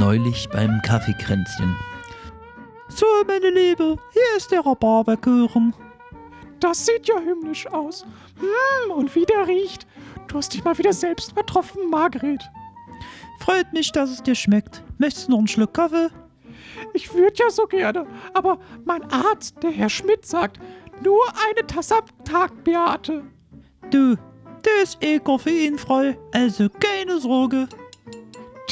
neulich beim Kaffeekränzchen. So, meine Liebe, hier ist der Rhabarberkuchen. Das sieht ja himmlisch aus. Hm, und wie der riecht. Du hast dich mal wieder selbst übertroffen, Margret. Freut mich, dass es dir schmeckt. Möchtest du noch einen Schluck Kaffee? Ich würde ja so gerne, aber mein Arzt, der Herr Schmidt, sagt, nur eine Tasse am Tag, Beate. Du, der ist eh koffeinfrei, also keine Sorge.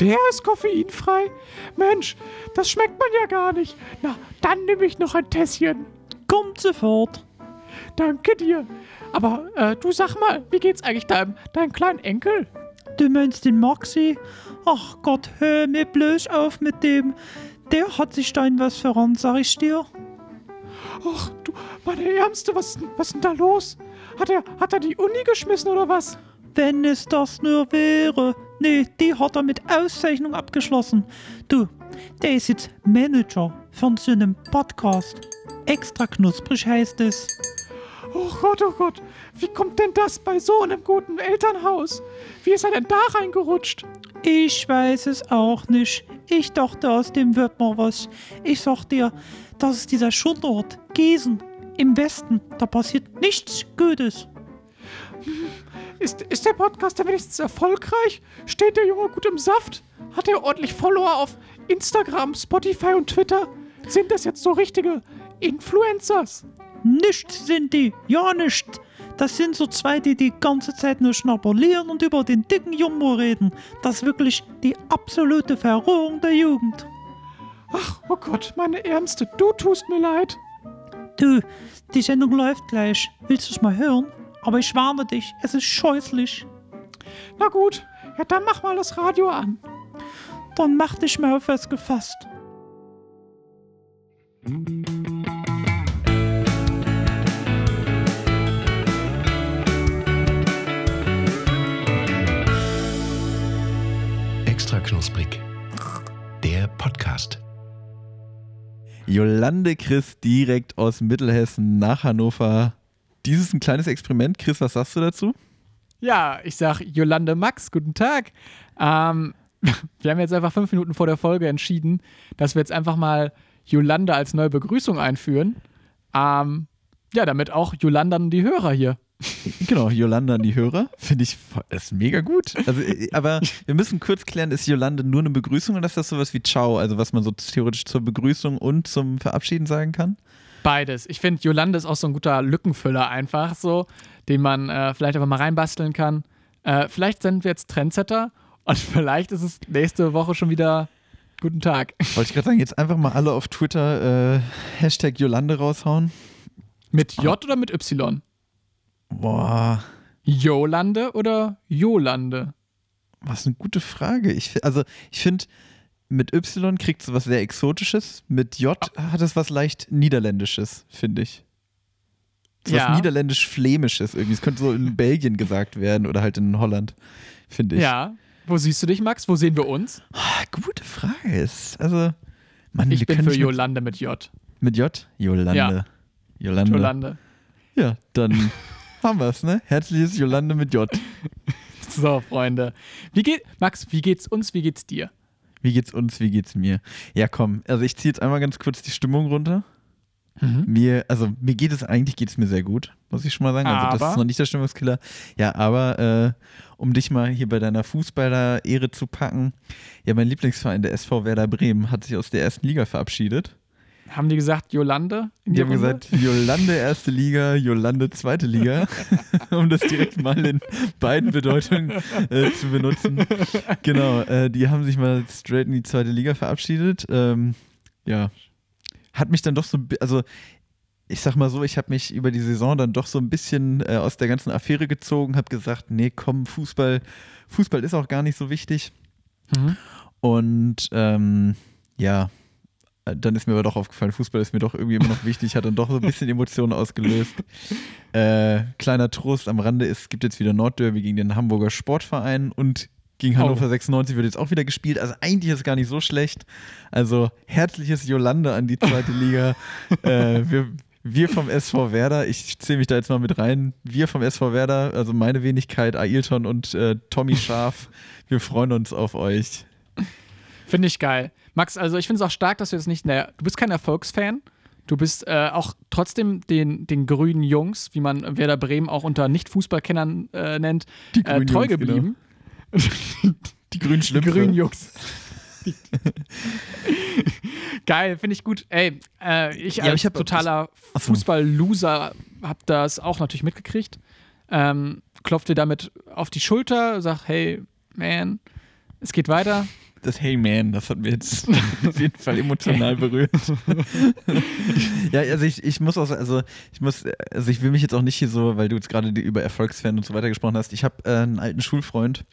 Der ist koffeinfrei? Mensch, das schmeckt man ja gar nicht. Na, dann nehme ich noch ein Tässchen. Kommt sofort. Danke dir. Aber äh, du sag mal, wie geht's eigentlich deinem, deinem kleinen Enkel? Du meinst den Maxi? Ach Gott, hör mir bloß auf mit dem. Der hat sich da in was verrannt, sag ich dir. Ach, du, meine Ärmste, was, was ist denn da los? Hat er, hat er die Uni geschmissen oder was? Wenn es das nur wäre. Nee, die hat er mit Auszeichnung abgeschlossen. Du, der ist jetzt Manager von so einem Podcast. Extra knusprig heißt es. Oh Gott, oh Gott, wie kommt denn das bei so einem guten Elternhaus? Wie ist er denn da reingerutscht? Ich weiß es auch nicht. Ich dachte, aus dem wird noch was. Ich sag dir, das ist dieser Schundort, Gießen, im Westen. Da passiert nichts Gutes. Ist, ist der Podcast denn wenigstens erfolgreich? Steht der Junge gut im Saft? Hat er ordentlich Follower auf Instagram, Spotify und Twitter? Sind das jetzt so richtige Influencers? Nichts sind die, ja nicht. Das sind so zwei, die die ganze Zeit nur schnabulieren und über den dicken Jumbo reden. Das ist wirklich die absolute Verrohung der Jugend. Ach, oh Gott, meine Ärmste, du tust mir leid. Du, die Sendung läuft gleich. Willst du es mal hören? Aber ich warne dich, es ist scheußlich. Na gut, ja dann mach mal das Radio an. Dann mach dich mal auf was gefasst. Extra knusprig. Der Podcast. Jolande Chris direkt aus Mittelhessen nach Hannover. Dies ist ein kleines Experiment. Chris, was sagst du dazu? Ja, ich sag Jolande Max, guten Tag. Ähm, wir haben jetzt einfach fünf Minuten vor der Folge entschieden, dass wir jetzt einfach mal Jolande als neue Begrüßung einführen. Ähm, ja, damit auch Jolande an die Hörer hier. Genau, Jolande an die Hörer. Finde ich ist mega gut. Also, äh, aber wir müssen kurz klären, ist Jolande nur eine Begrüßung oder ist das sowas wie Ciao? Also was man so theoretisch zur Begrüßung und zum Verabschieden sagen kann? Beides. Ich finde, Jolande ist auch so ein guter Lückenfüller einfach so, den man äh, vielleicht einfach mal reinbasteln kann. Äh, vielleicht sind wir jetzt Trendsetter und vielleicht ist es nächste Woche schon wieder guten Tag. Wollte ich gerade sagen, jetzt einfach mal alle auf Twitter äh, Hashtag Jolande raushauen. Mit J oder mit Y? Boah, Jolande oder Jolande? was eine gute Frage. Ich, also ich finde, mit Y kriegt es was sehr Exotisches, mit J hat es was leicht Niederländisches, finde ich. So Ja. Was Niederländisch-Flämisches irgendwie. Es könnte so in Belgien gesagt werden oder halt in Holland, finde ich. Ja. Wo siehst du dich, Max? Wo sehen wir uns? Ah, gute Frage. Ist, also, Mann, Ich wir bin für nicht mit- Jolande mit J. Mit J? Jolande. Ja. Jolande. Jolande. Ja, dann haben wir es, ne? Herzliches Jolande mit J. So, Freunde. Wie geht, Max, wie geht's uns, wie geht's dir? Wie geht's uns, wie geht's mir? Ja, komm, also ich ziehe jetzt einmal ganz kurz die Stimmung runter. Mhm. Mir, also mir geht es eigentlich geht es mir sehr gut, muss ich schon mal sagen. Also das Aber? ist noch nicht der Stimmungskiller. Ja, aber äh, um dich mal hier bei deiner Fußballer-Ehre zu packen, ja, mein Lieblingsverein, der SV Werder Bremen, hat sich aus der ersten Liga verabschiedet. Haben die gesagt Jolande? in Die haben Runde? gesagt, Jolande erste Liga, Jolande zweite Liga, um das direkt mal in beiden Bedeutungen äh, zu benutzen. Genau, äh, die haben sich mal straight in die zweite Liga verabschiedet. Ähm, ja, hat mich dann doch so, also ich sag mal so, ich habe mich über die Saison dann doch so ein bisschen äh, aus der ganzen Affäre gezogen, habe gesagt, nee, komm, Fußball, Fußball ist auch gar nicht so wichtig. Mhm. Und ähm, ja, dann ist mir aber doch aufgefallen, Fußball ist mir doch irgendwie immer noch wichtig, hat dann doch so ein bisschen Emotionen ausgelöst. Äh, kleiner Trost am Rande, es gibt jetzt wieder Nordderby gegen den Hamburger Sportverein und gegen Oh. Hannover 96 wird jetzt auch wieder gespielt. Also eigentlich ist es gar nicht so schlecht. Also herzliches Jolande an die zweite Liga. äh, wir, wir vom SV Werder, ich zähle mich da jetzt mal mit rein, wir vom SV Werder, also meine Wenigkeit, Ailton und äh, Tommy Schaf, wir freuen uns auf euch. Finde ich geil. Max, also ich finde es auch stark, dass du jetzt nicht, naja, du bist kein Erfolgsfan. Du bist äh, auch trotzdem den, den grünen Jungs, wie man Werder Bremen auch unter Nicht-Fußballkennern äh, nennt, Die äh, treu Jungs, genau. geblieben. Die grünen Die Schlümpfe. grünen Jungs. Geil, finde ich gut. Ey, äh, ich Ja, als ich hab- totaler. Fußball-Loser habe das auch natürlich mitgekriegt. Ähm, klopft dir damit auf die Schulter, sagt, hey, man, es geht weiter. Das Hey Man, das hat mir jetzt auf jeden Fall emotional berührt. ja, also ich, ich muss auch, also ich muss, also ich will mich jetzt auch nicht hier so, weil du jetzt gerade über Erfolgsfan und so weiter gesprochen hast. Ich habe äh, einen alten Schulfreund,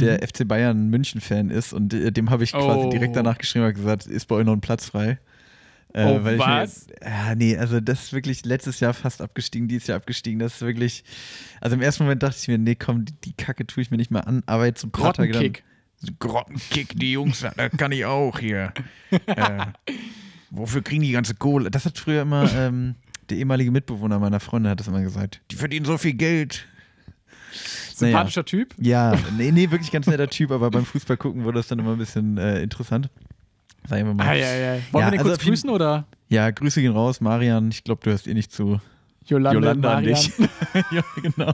der FC Bayern München-Fan ist und äh, dem habe ich quasi Mhm. Oh. direkt danach geschrieben und gesagt, ist bei euch noch ein Platz frei? Äh, Oh, weil was? Ich mir, ja, nee, also das ist wirklich letztes Jahr fast abgestiegen, dieses Jahr abgestiegen. Das ist wirklich, also im ersten Moment dachte ich mir, nee, komm, die, die Kacke tue ich mir nicht mal an, aber jetzt so ein paar Tage dann- Grottenkick. Die Jungs, da kann ich auch hier. äh, wofür kriegen die ganze Kohle? Das hat früher immer ähm, der ehemalige Mitbewohner meiner Freundin hat das immer gesagt. Die verdienen so viel Geld. Sympathischer Typ. Ja, nee, nee, wirklich ganz netter Typ, aber beim Fußball gucken wurde das dann immer ein bisschen äh, interessant. Sagen wir mal. Ei, ei, ei. Wollen Ja, wir den also kurz grüßen oder? Ja, Grüße gehen raus, Marian. Ich glaube, du hörst eh nicht zu. Jolande, Jolanda an dich. ja, genau.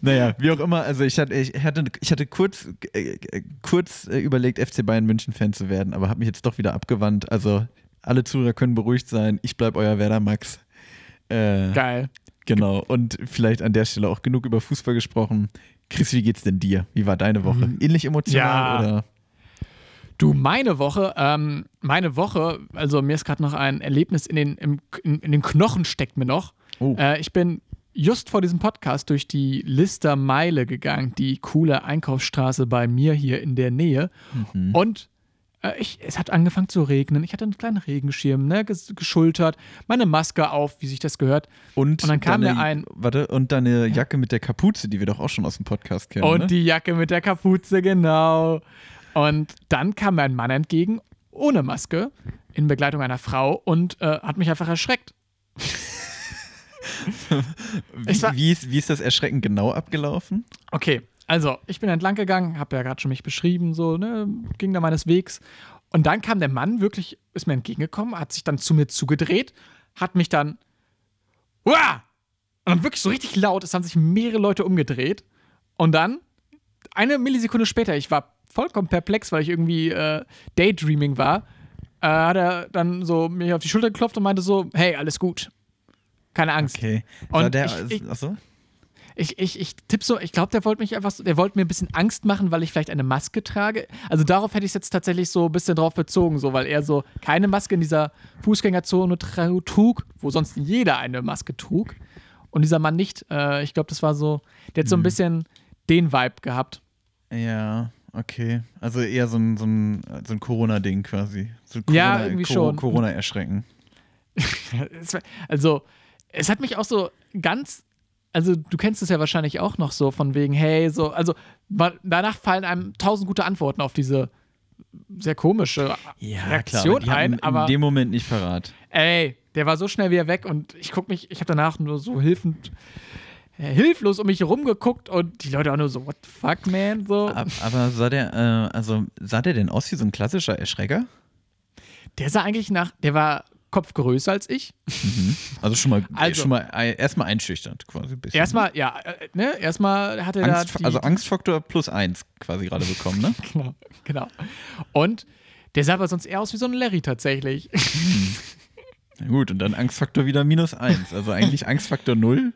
naja, wie auch immer. Also ich hatte, ich hatte, ich hatte kurz, äh, äh, kurz äh, überlegt, FC Bayern München Fan zu werden, aber habe mich jetzt doch wieder abgewandt. Also alle Zuhörer können beruhigt sein. Ich bleib euer Werder Max. Äh, Geil. Genau. Und vielleicht an der Stelle auch genug über Fußball gesprochen. Chris, wie geht's denn dir? Wie war deine Woche? Ähnlich emotional Ja. oder? Du, meine Woche, ähm, meine Woche, also mir ist gerade noch ein Erlebnis in den, im, in, in den Knochen steckt mir noch. Oh. Äh, ich bin just vor diesem Podcast durch die Lister Meile gegangen, die coole Einkaufsstraße bei mir hier in der Nähe. Mhm. Und äh, ich, es hat angefangen zu regnen. Ich hatte einen kleinen Regenschirm, ne, ges geschultert, meine Maske auf, wie sich das gehört. Und, Und dann kam deine, mir ein- Warte, und deine Jacke mit der Kapuze, die wir doch auch schon aus dem Podcast kennen. Und ne? die Jacke mit der Kapuze, genau. Und dann kam mir ein Mann entgegen, ohne Maske, in Begleitung einer Frau und äh, hat mich einfach erschreckt. es war- wie, wie, ist, wie ist das Erschrecken genau abgelaufen? Okay, also ich bin entlang gegangen, habe ja gerade schon mich beschrieben, so, ne, ging da meines Wegs. Und dann kam der Mann wirklich, ist mir entgegengekommen, hat sich dann zu mir zugedreht, hat mich dann, Uah! Und dann wirklich so richtig laut, es haben sich mehrere Leute umgedreht. Und dann, eine Millisekunde später, ich war vollkommen perplex, weil ich irgendwie äh, Daydreaming war, äh, hat er dann so mir auf die Schulter geklopft und meinte so, hey, alles gut. Keine Angst. Okay. Und der, ich- ich- achso? Ich, ich, ich tippe so, ich glaube, der wollte mich einfach so, der wollte mir ein bisschen Angst machen, weil ich vielleicht eine Maske trage. Also darauf hätte ich es jetzt tatsächlich so ein bisschen drauf bezogen, so, weil er so keine Maske in dieser Fußgängerzone trug, wo sonst jeder eine Maske trug. Und dieser Mann nicht. Äh, ich glaube, das war so, der hat so ein bisschen den Vibe gehabt. Ja, okay. Also eher so ein, so ein, so ein Corona-Ding quasi. So ein Ja, Corona- irgendwie Co- schon. Corona-Erschrecken. Also, es hat mich auch so ganz. Also, du kennst es ja wahrscheinlich auch noch so, von wegen, hey, so, also, danach fallen einem tausend gute Antworten auf diese sehr komische Reaktion die hatten ein, aber in dem Moment nicht parat. ey, der war so schnell wieder weg und ich guck mich, ich habe danach nur so hilfend, hilflos um mich herum geguckt und die Leute auch nur so, what the fuck, man, so. Ab- Aber sah der, äh, also sah der denn aus wie so ein klassischer Erschrecker? Der sah eigentlich nach, der war Kopf größer als ich. Also schon mal, Also- schon mal ein- erstmal einschüchternd quasi ein bisschen. Erstmal, ja, äh, ne, erstmal hatte er da also Angstfaktor plus eins quasi gerade bekommen, ne? Genau, genau. Und der sah aber sonst eher aus wie so ein Larry tatsächlich. Na gut, und dann Angstfaktor wieder minus eins. Also eigentlich Angstfaktor null.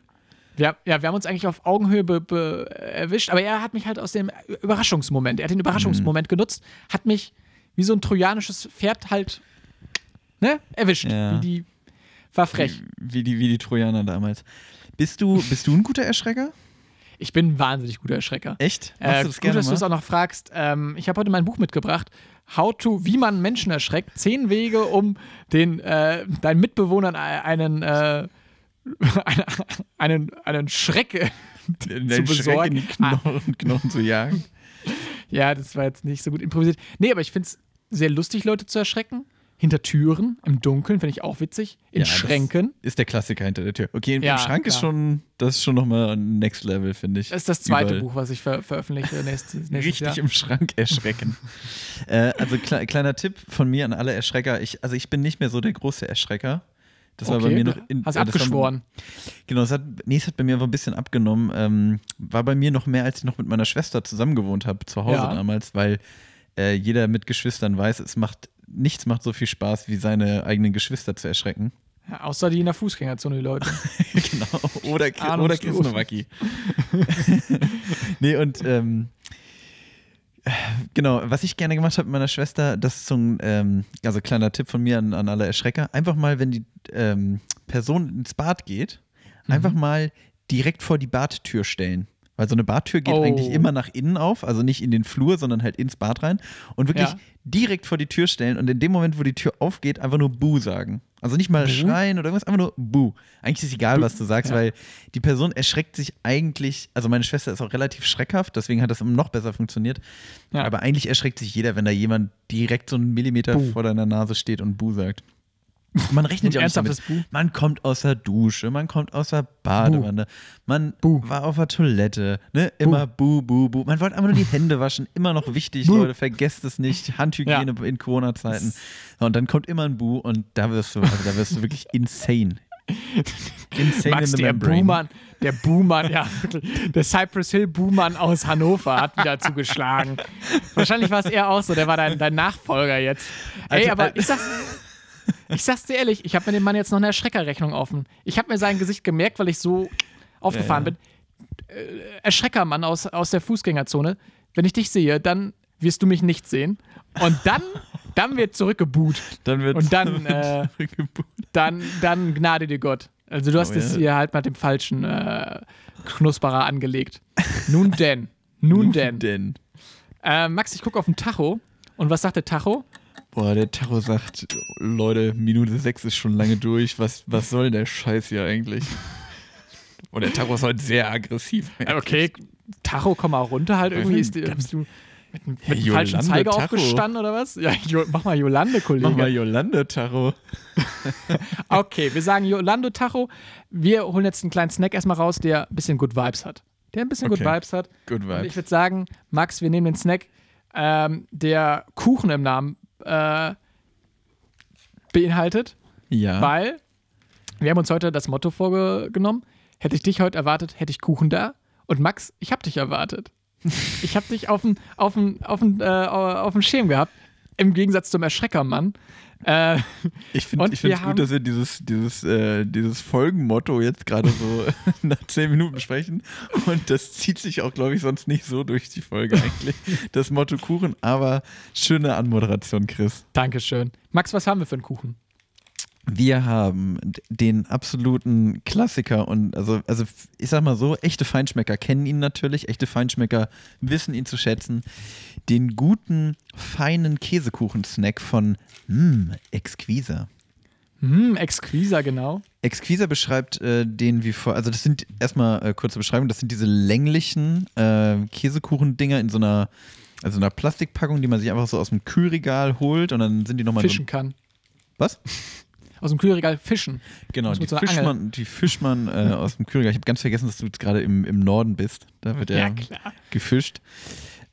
Wir, ja, wir haben uns eigentlich auf Augenhöhe be, be, erwischt, aber er hat mich halt aus dem Überraschungsmoment, er hat den Überraschungsmoment genutzt, hat mich wie so ein trojanisches Pferd halt ne, erwischt. Ja. Wie die, war frech. Wie die, wie die Trojaner damals. Bist du, bist du ein guter Erschrecker? Ich bin ein wahnsinnig guter Erschrecker. Echt? Machst Äh, du das gut, dass du es auch noch fragst. Ähm, ich habe heute mein Buch mitgebracht. How to, wie man Menschen erschreckt. Zehn Wege, um den, äh, deinen Mitbewohnern einen, äh, einen, einen, Schreck Den zu Schreck in besorgen. die Knochen, Knochen zu jagen. Ja, das war jetzt nicht so gut improvisiert. Nee, aber ich finde es sehr lustig, Leute zu erschrecken. Hinter Türen, im Dunkeln, finde ich auch witzig. In Ja, Schränken. Ist der Klassiker hinter der Tür. Okay, im, Ja, Schrank ist klar. schon, das ist schon nochmal Next Level, finde ich. Das ist das zweite Überall. Buch, was ich ver veröffentliche nächstes, nächstes Richtig Jahr. im Schrank erschrecken. Äh, also kle kleiner Tipp von mir an alle Erschrecker. Ich, also ich bin nicht mehr so der große Erschrecker. Das war bei Okay, mir noch. In, Hast äh, das war- abgeschworen. Genau, es hat, nee, es hat bei mir einfach ein bisschen abgenommen. Ähm, war bei mir noch mehr, als ich noch mit meiner Schwester zusammen gewohnt habe, zu Hause Ja. damals, weil äh, jeder mit Geschwistern weiß, es macht, nichts macht so viel Spaß, wie seine eigenen Geschwister zu erschrecken. Ja, außer die in der Fußgängerzone, die Leute. genau. Oder, oder Ahnungslos. Nowacki. nee, und ähm, äh, genau, was ich gerne gemacht habe mit meiner Schwester, das ist so ein, ähm, also kleiner Tipp von mir an, an alle Erschrecker, einfach mal, wenn die ähm, Person ins Bad geht, einfach mal direkt vor die Badtür stellen. Weil so eine Badtür geht Oh. eigentlich immer nach innen auf, also nicht in den Flur, sondern halt ins Bad rein. Und wirklich Ja. direkt vor die Tür stellen und in dem Moment, wo die Tür aufgeht, einfach nur Buh sagen. Also nicht mal schreien oder irgendwas, einfach nur Buh. Eigentlich ist es egal, was du sagst, Ja. weil die Person erschreckt sich eigentlich, also meine Schwester ist auch relativ schreckhaft, deswegen hat das noch besser funktioniert. Ja. Aber eigentlich erschreckt sich jeder, wenn da jemand direkt so einen Millimeter Buh. vor deiner Nase steht und Buh sagt. Man rechnet ja auch nicht damit. Man kommt aus der Dusche, man kommt aus der Badewanne, man Buh. war auf der Toilette, ne? Immer Buh, Buh, Buh. Man wollte einfach nur die Hände waschen, immer noch wichtig, Leute, vergesst es nicht. Handhygiene in Corona-Zeiten. Und dann kommt immer ein Buh und da wirst du, also da wirst du wirklich insane. Insane Max, in der membrane. Buhmann, der Buhmann, ja. Der Cypress Hill Buhmann aus Hannover hat wieder zugeschlagen. Wahrscheinlich war es eher auch so, der war dein, dein Nachfolger jetzt. Ey, Also, aber äh, ich sag's, ich sag's dir ehrlich, ich habe mir dem Mann jetzt noch eine Erschreckerrechnung offen. Ich habe mir sein Gesicht gemerkt, weil ich so aufgefahren bin. Äh, Erschreckermann aus, aus der Fußgängerzone. Wenn ich dich sehe, dann wirst du mich nicht sehen. Und dann, dann wird zurückgebuht. Dann wird Und dann, äh, dann, dann gnade dir Gott. Also du hast Oh, es ja. hier halt mit dem falschen äh, Knusperer angelegt. Nun denn. Nun denn. denn. Äh, Max, ich gucke auf den Tacho. Und was sagt der Tacho? Boah, der Tacho sagt, Leute, Minute 6 ist schon lange durch. Was, was soll der Scheiß hier eigentlich? Und der Tacho ist heute sehr aggressiv. Okay, Tacho, komm mal runter halt irgendwie. Ist, die- bist du mit, dem- mit dem falschen Zeiger Tacho. aufgestanden oder was? Ja, jo, mach mal Jolande, Kollege. Mach mal Jolande, Tacho. Okay, wir sagen Jolando Tacho. Wir holen jetzt einen kleinen Snack erstmal raus, der ein bisschen Good Vibes hat. Der ein bisschen Okay. Good Vibes hat. Good Und ich Vibes. würde sagen, Max, wir nehmen den Snack, ähm, der Kuchen im Namen äh, beinhaltet, Ja. weil wir haben uns heute das Motto vorgenommen, hätte ich dich heute erwartet, hätte ich Kuchen da. Und Max, ich habe dich erwartet. Ich habe dich auf dem äh, Schirm gehabt, im Gegensatz zum Erschreckermann. Äh, Ich finde es gut, dass wir dieses, dieses, äh, dieses Folgenmotto jetzt gerade so nach 10 Minuten sprechen. Und das zieht sich auch, glaube ich, sonst nicht so durch die Folge eigentlich. Das Motto Kuchen, aber schöne Anmoderation, Chris. Dankeschön. Max, was haben wir für einen Kuchen? Wir haben den absoluten Klassiker und also, also ich sag mal so, echte Feinschmecker kennen ihn natürlich, echte Feinschmecker wissen ihn zu schätzen. Den guten, feinen Käsekuchen-Snack von mm, Exquisa. Hm, Exquisa, genau. Exquisa beschreibt äh, den wie vor, also das sind erstmal äh, kurze Beschreibung, das sind diese länglichen äh, Käsekuchendinger in so einer, also einer Plastikpackung, die man sich einfach so aus dem Kühlregal holt und dann sind die nochmal so. Fischen kann. Was? Aus dem Kühlregal fischen. Genau, die so fischt, man, die fischt man äh, aus dem Kühlregal. Ich habe ganz vergessen, dass du jetzt gerade im, im Norden bist. Da wird er klar. gefischt.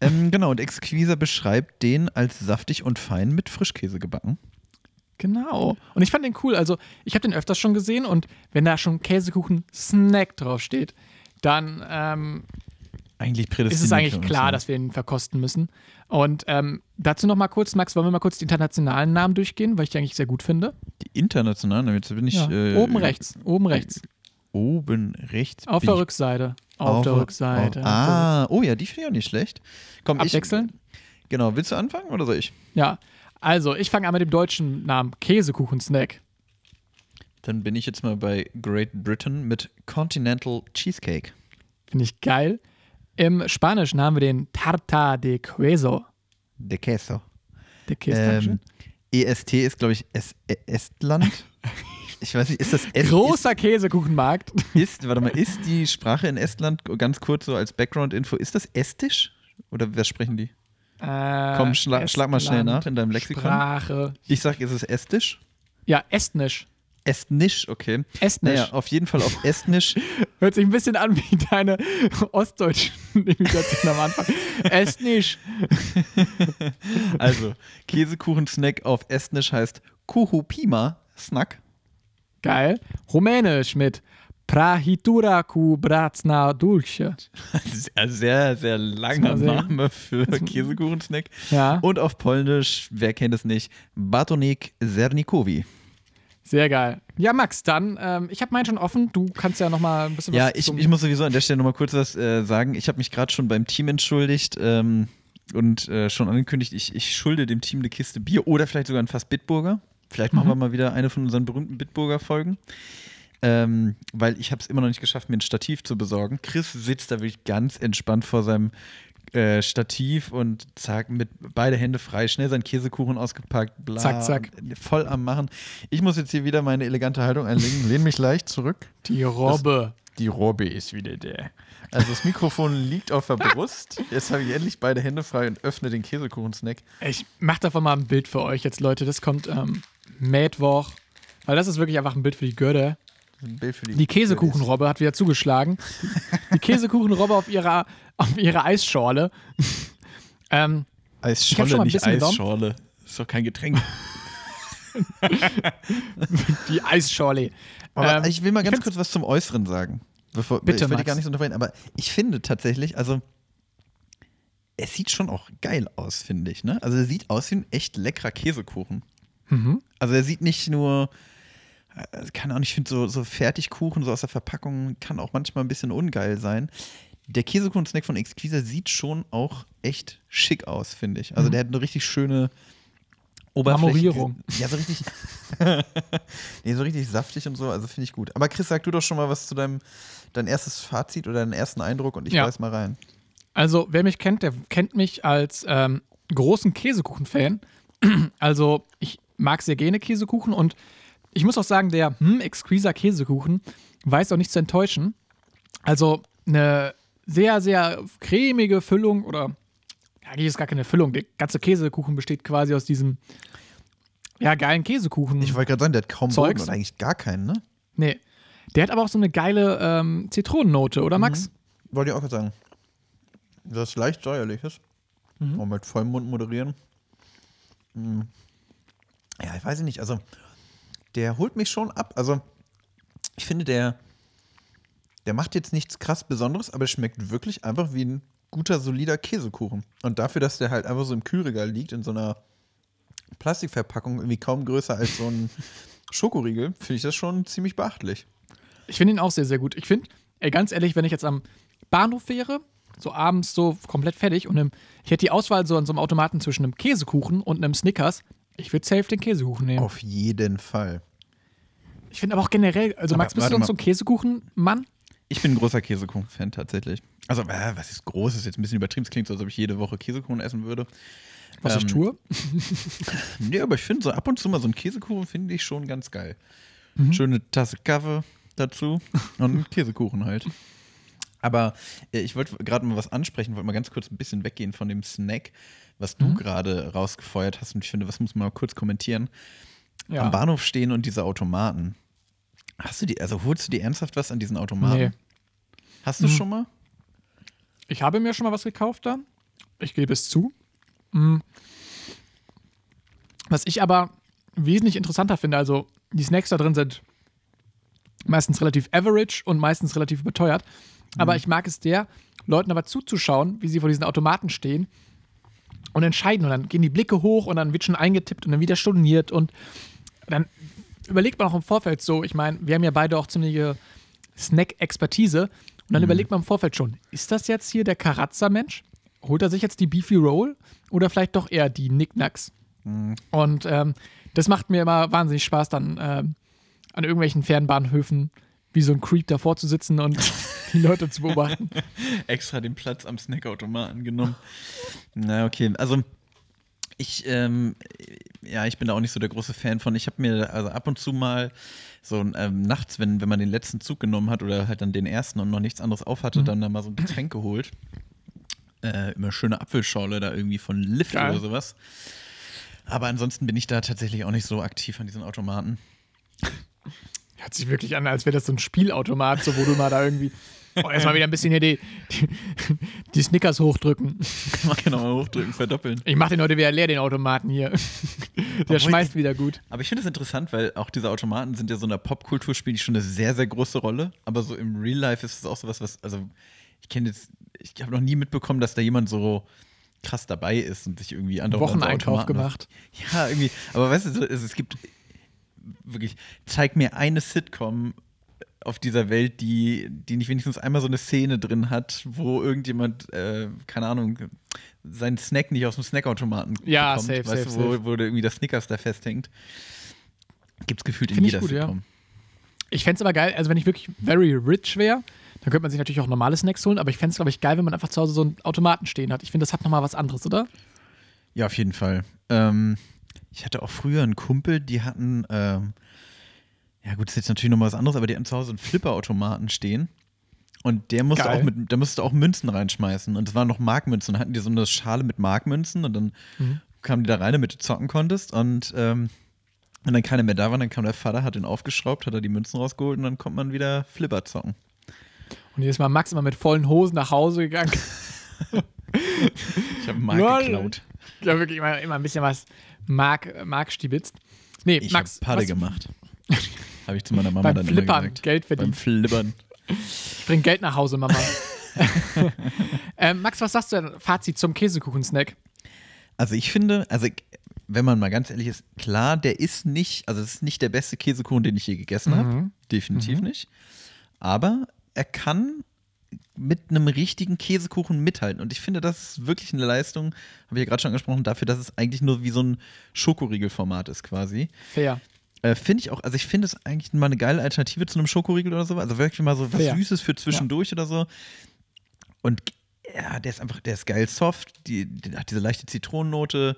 Ähm, genau, und Exquisa beschreibt den als saftig und fein mit Frischkäse gebacken. Genau. Und ich fand den cool. Also, ich habe den öfters schon gesehen und wenn da schon Käsekuchen-Snack draufsteht, dann ähm, Eigentlich ist es eigentlich klar, ja. dass wir ihn verkosten müssen. Und ähm, dazu noch mal kurz, Max, wollen wir mal kurz die internationalen Namen durchgehen, weil ich die eigentlich sehr gut finde? Die internationalen, jetzt bin ich. Ja. äh, oben rechts, oben rechts. Oben rechts. Auf der Rückseite. Auf, der Rückseite. Auf, ah, oh ja, die finde ich auch nicht schlecht. Komm, Abwechseln? Ich, genau, willst du anfangen oder soll ich? Ja. Also, ich fange an mit dem deutschen Namen Käsekuchen-Snack. Dann bin ich jetzt mal bei Great Britain mit Continental Cheesecake. Finde ich geil. Im Spanischen haben wir den Tarta de Queso. De Queso. Der Käse. Ähm. EST ist, glaube ich, es Estland. Ich weiß nicht, ist das Est Großer Käsekuchenmarkt. Ist, ist, warte mal, ist die Sprache in Estland, ganz kurz so als Background-Info, ist das Estisch? Oder was sprechen die? Äh, Komm, schla schlag mal schnell Estland, nach in deinem Lexikon. Sprache. Ich sag, ist es Estisch? Ja, Estnisch. Estnisch, okay. Estnisch. Naja, auf jeden Fall auf Estnisch. Hört sich ein bisschen an wie deine ostdeutschen Imitationen am Anfang. Estnisch. Also, Käsekuchen-Snack auf Estnisch heißt Kuhupima Snack. Geil. Rumänisch mit Prahitura ku bracna dulce. Sehr, sehr, sehr langer Name für Käsekuchen-Snack. Ja, Und auf Polnisch, wer kennt es nicht, Batonik Zernikowi. Sehr geil. Ja, Max, dann, ähm, ich habe meinen schon offen. Du kannst ja noch mal ein bisschen Ja, was ich, zum- ich muss sowieso an der Stelle nochmal kurz was äh, sagen. Ich habe mich gerade schon beim Team entschuldigt ähm, und äh, schon angekündigt, ich, ich schulde dem Team eine Kiste Bier oder vielleicht sogar ein Fass Bitburger. Vielleicht machen wir mal wieder eine von unseren berühmten Bitburger-Folgen. Ähm, weil ich habe es immer noch nicht geschafft, mir ein Stativ zu besorgen. Chris sitzt da wirklich ganz entspannt vor seinem äh, Stativ und zack, mit beide Hände frei, schnell seinen Käsekuchen ausgepackt, bla, Zack, zack. voll am Machen. Ich muss jetzt hier wieder meine elegante Haltung einlegen, lehne mich leicht zurück. Die Robbe. Die Robbe ist wieder der. Also das Mikrofon liegt auf der Brust. Jetzt habe ich endlich beide Hände frei und öffne den Käsekuchen-Snack. Ich mach davon mal ein Bild für euch jetzt, Leute. Das kommt ähm, Mittwoch. Weil das ist wirklich einfach ein Bild für die Götter. Bild für die, Die Käsekuchenrobbe hat wieder zugeschlagen. Die Käsekuchenrobbe auf ihrer, auf ihrer Eisschorle. ähm, ein nicht bisschen genommen. Eisschorle. Ist doch kein Getränk. die Eisschorle. Aber Ähm, ich will mal ganz kurz was zum Äußeren sagen. Bevor, Bitte, ich will gar nicht so unterbrechen, aber ich finde tatsächlich, also es sieht schon auch geil aus, finde ich. Ne? Also er sieht aus wie ein echt leckerer Käsekuchen. Mhm. Also er sieht nicht nur, äh, keine Ahnung, ich finde so, so Fertigkuchen so aus der Verpackung kann auch manchmal ein bisschen ungeil sein. Der Käsekuchen-Snack von Exquisa sieht schon auch echt schick aus, finde ich. Also der hat eine richtig schöne Oberfläche. Ja, so richtig. nee, so richtig saftig und so, also finde ich gut. Aber Chris, sag du doch schon mal was zu deinem dein erstes Fazit oder deinen ersten Eindruck und ich Ja. weiß mal rein. Also, wer mich kennt, der kennt mich als ähm, großen Käsekuchen-Fan. Also, ich mag sehr gerne Käsekuchen und ich muss auch sagen, der hm, Exquisa Käsekuchen weiß auch nicht zu enttäuschen. Also, eine sehr, sehr cremige Füllung oder ja, eigentlich ist gar keine Füllung. Der ganze Käsekuchen besteht quasi aus diesem ja, geilen Käsekuchen. Ich wollte gerade sagen, der hat kaum Zeugs. Boden oder eigentlich gar keinen, ne? nee. Der hat aber auch so eine geile ähm, Zitronennote, oder Max? Wollte ich auch gerade sagen. Das ist leicht säuerliches. Und mit vollem Mund moderieren. Mm. Ja, ich weiß nicht. Also, der holt mich schon ab. Also, ich finde, der, der macht jetzt nichts krass Besonderes, aber es schmeckt wirklich einfach wie ein guter, solider Käsekuchen. Und dafür, dass der halt einfach so im Kühlregal liegt, in so einer Plastikverpackung, irgendwie kaum größer als so ein Schokoriegel, finde ich das schon ziemlich beachtlich. Ich finde ihn auch sehr, sehr gut. Ich finde, ganz ehrlich, wenn ich jetzt am Bahnhof wäre, so abends so komplett fertig und einem, ich hätte die Auswahl so an so einem Automaten zwischen einem Käsekuchen und einem Snickers, ich würde safe den Käsekuchen nehmen. Auf jeden Fall. Ich finde aber auch generell, also Aber Max, bist du sonst so ein Käsekuchen-Mann? Ich bin ein großer Käsekuchen-Fan tatsächlich. Also, äh, was ist groß? Ist jetzt ein bisschen übertrieben. Es klingt so, als ob ich jede Woche Käsekuchen essen würde. Was ich Ähm, tue? Nee, aber ich finde so ab und zu mal so einen Käsekuchen finde ich schon ganz geil. Mhm. Schöne Tasse Kaffee dazu und Käsekuchen halt. Aber äh, ich wollte gerade mal was ansprechen, wollte mal ganz kurz ein bisschen weggehen von dem Snack, was Mhm. du gerade rausgefeuert hast. Und ich finde, was muss man mal kurz kommentieren. Am Ja. Bahnhof stehen und diese Automaten. Hast du die, also holst du dir ernsthaft was an diesen Automaten? Nee. Hast du Mhm. schon mal? Ich habe mir schon mal was gekauft da. Ich gebe es zu. Mm. Was ich aber wesentlich interessanter finde, also die Snacks da drin sind meistens relativ average und meistens relativ überteuert. Aber ich mag es der, Leuten aber zuzuschauen, wie sie vor diesen Automaten stehen und entscheiden. Und dann gehen die Blicke hoch und dann wird schon eingetippt und dann wieder storniert. Und dann überlegt man auch im Vorfeld so, ich meine, wir haben ja beide auch ziemliche Snack-Expertise. Und dann überlegt man im Vorfeld schon, ist das jetzt hier der Karazza-Mensch? Holt er sich jetzt die Beefy Roll oder vielleicht doch eher die Knickknacks? Und ähm, das macht mir immer wahnsinnig Spaß, dann ähm, an irgendwelchen Fernbahnhöfen wie so ein Creep davor zu sitzen und die Leute zu beobachten. extra den Platz am Snackautomaten genommen. Na, okay. Also, ich, ähm, ja, ich bin da auch nicht so der große Fan von. Ich habe mir also ab und zu mal so ähm, nachts, wenn, wenn man den letzten Zug genommen hat oder halt dann den ersten und noch nichts anderes aufhatte, Mhm. dann da mal so ein Getränk geholt. Äh, immer schöne Apfelschorle da irgendwie von Lift Geil. oder sowas. Aber ansonsten bin ich da tatsächlich auch nicht so aktiv an diesen Automaten. Hört sich wirklich an, als wäre das so ein Spielautomat, so wo du mal da irgendwie. Oh, erstmal wieder ein bisschen hier die, die, die Snickers hochdrücken. genau, hochdrücken, verdoppeln. Ich mach den heute wieder leer, den Automaten hier. Der schmeißt wieder gut. Aber ich finde es interessant, weil auch diese Automaten sind ja so in der Popkultur spielen die schon eine sehr, sehr große Rolle. Aber so im Real Life ist es auch sowas, was, also ich kenne jetzt, ich habe noch nie mitbekommen, dass da jemand so krass dabei ist und sich irgendwie andere Wocheneinkauf gemacht. Ja, irgendwie. Aber weißt du, es gibt wirklich, zeig mir eine Sitcom auf dieser Welt, die, die nicht wenigstens einmal so eine Szene drin hat, wo irgendjemand, äh, keine Ahnung, seinen Snack nicht aus dem Snackautomaten Ja, bekommt. safe, weißt safe, du, wo, safe. wo irgendwie das Snickers da festhängt. Gibt's gefühlt in Find ich jeder gut, ja. Sitcom. Ich fände es aber geil, also wenn ich wirklich very rich wäre, dann könnte man sich natürlich auch normale Snacks holen, aber ich fände es, glaube ich, geil, wenn man einfach zu Hause so einen Automaten stehen hat. Ich finde, das hat nochmal was anderes, oder? Ja, auf jeden Fall. Ähm, ich hatte auch früher einen Kumpel, die hatten, ähm, ja gut, das ist jetzt natürlich nochmal was anderes, aber die hatten zu Hause einen Flipperautomaten stehen. Und der musste Geil. auch mit, der musste auch Münzen reinschmeißen. Und es waren noch Markmünzen. Dann hatten die so eine Schale mit Markmünzen und dann Mhm. kamen die da rein, damit du zocken konntest. Und ähm, wenn dann keiner mehr da war, dann kam der Vater, hat den aufgeschraubt, hat er die Münzen rausgeholt und dann konnte man wieder Flipper zocken. Und jedes Mal Max immer mit vollen Hosen nach Hause gegangen. Ich habe Mark Lol. geklaut. ja, wirklich immer, immer ein bisschen was Mark, Mark stibitzt. Nee, Ich Max, habe Patte was- gemacht. habe ich zu meiner Mama beim dann Flippern immer gesagt. Geld Beim verdienen. Flippern. Bring Geld nach Hause, Mama. ähm, Max, was sagst du denn? Fazit zum Käsekuchen-Snack? Also ich finde, also wenn man mal ganz ehrlich ist, klar, der ist nicht, also es ist nicht der beste Käsekuchen, den ich je gegessen habe. Mhm. Definitiv nicht. Aber er kann mit einem richtigen Käsekuchen mithalten. Und ich finde, das ist wirklich eine Leistung, habe ich ja gerade schon angesprochen, dafür, dass es eigentlich nur wie so ein Schokoriegelformat ist quasi. Fair. Äh, finde ich auch, also ich finde es eigentlich mal eine geile Alternative zu einem Schokoriegel oder so. Also wirklich mal so was Fair. Süßes für zwischendurch oder so. Und ja, der ist einfach, der ist geil soft, die, der hat diese leichte Zitronennote.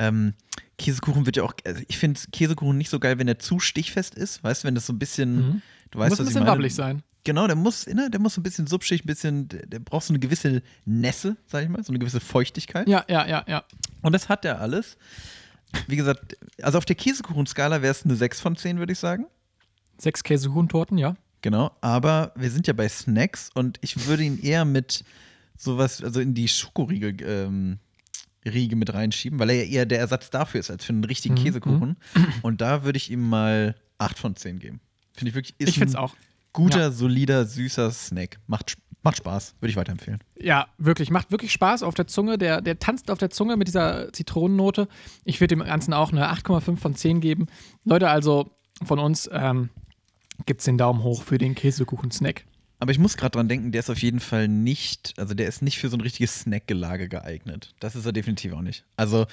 Ähm, Käsekuchen wird ja auch, also ich finde Käsekuchen nicht so geil, wenn er zu stichfest ist. Weißt du, wenn das so ein bisschen, Mhm. du weißt, Muss ein was ich bisschen wabbelig sein. Genau, der muss, ne, der muss so ein bisschen subschig, ein bisschen, der, der braucht so eine gewisse Nässe, sag ich mal, so eine gewisse Feuchtigkeit. Ja, ja, ja, ja. Und das hat er alles. Wie gesagt, also auf der Käsekuchenskala wäre es eine 6 von 10, würde ich sagen. Sechs Käsekuchentorten, ja. Genau, aber wir sind ja bei Snacks und ich würde ihn eher mit sowas, also in die Schokoriegel ähm, Riege mit reinschieben, weil er ja eher der Ersatz dafür ist, als für einen richtigen Mhm, Käsekuchen. Und da würde ich ihm mal 8 von 10 geben. Finde ich wirklich, ist Ich finde es ein auch. guter, Ja. solider, süßer Snack. Macht, Sp- macht Spaß, würde ich weiterempfehlen. Ja, wirklich. Macht wirklich Spaß auf der Zunge. Der, der tanzt auf der Zunge mit dieser Zitronennote. Ich würde dem Ganzen auch eine 8,5 von 10 geben. Leute, also von uns ähm, gibt es den Daumen hoch für den Käsekuchen-Snack. Aber ich muss gerade dran denken, der ist auf jeden Fall nicht, also der ist nicht für so ein richtiges Snackgelage geeignet. Das ist er definitiv auch nicht. Also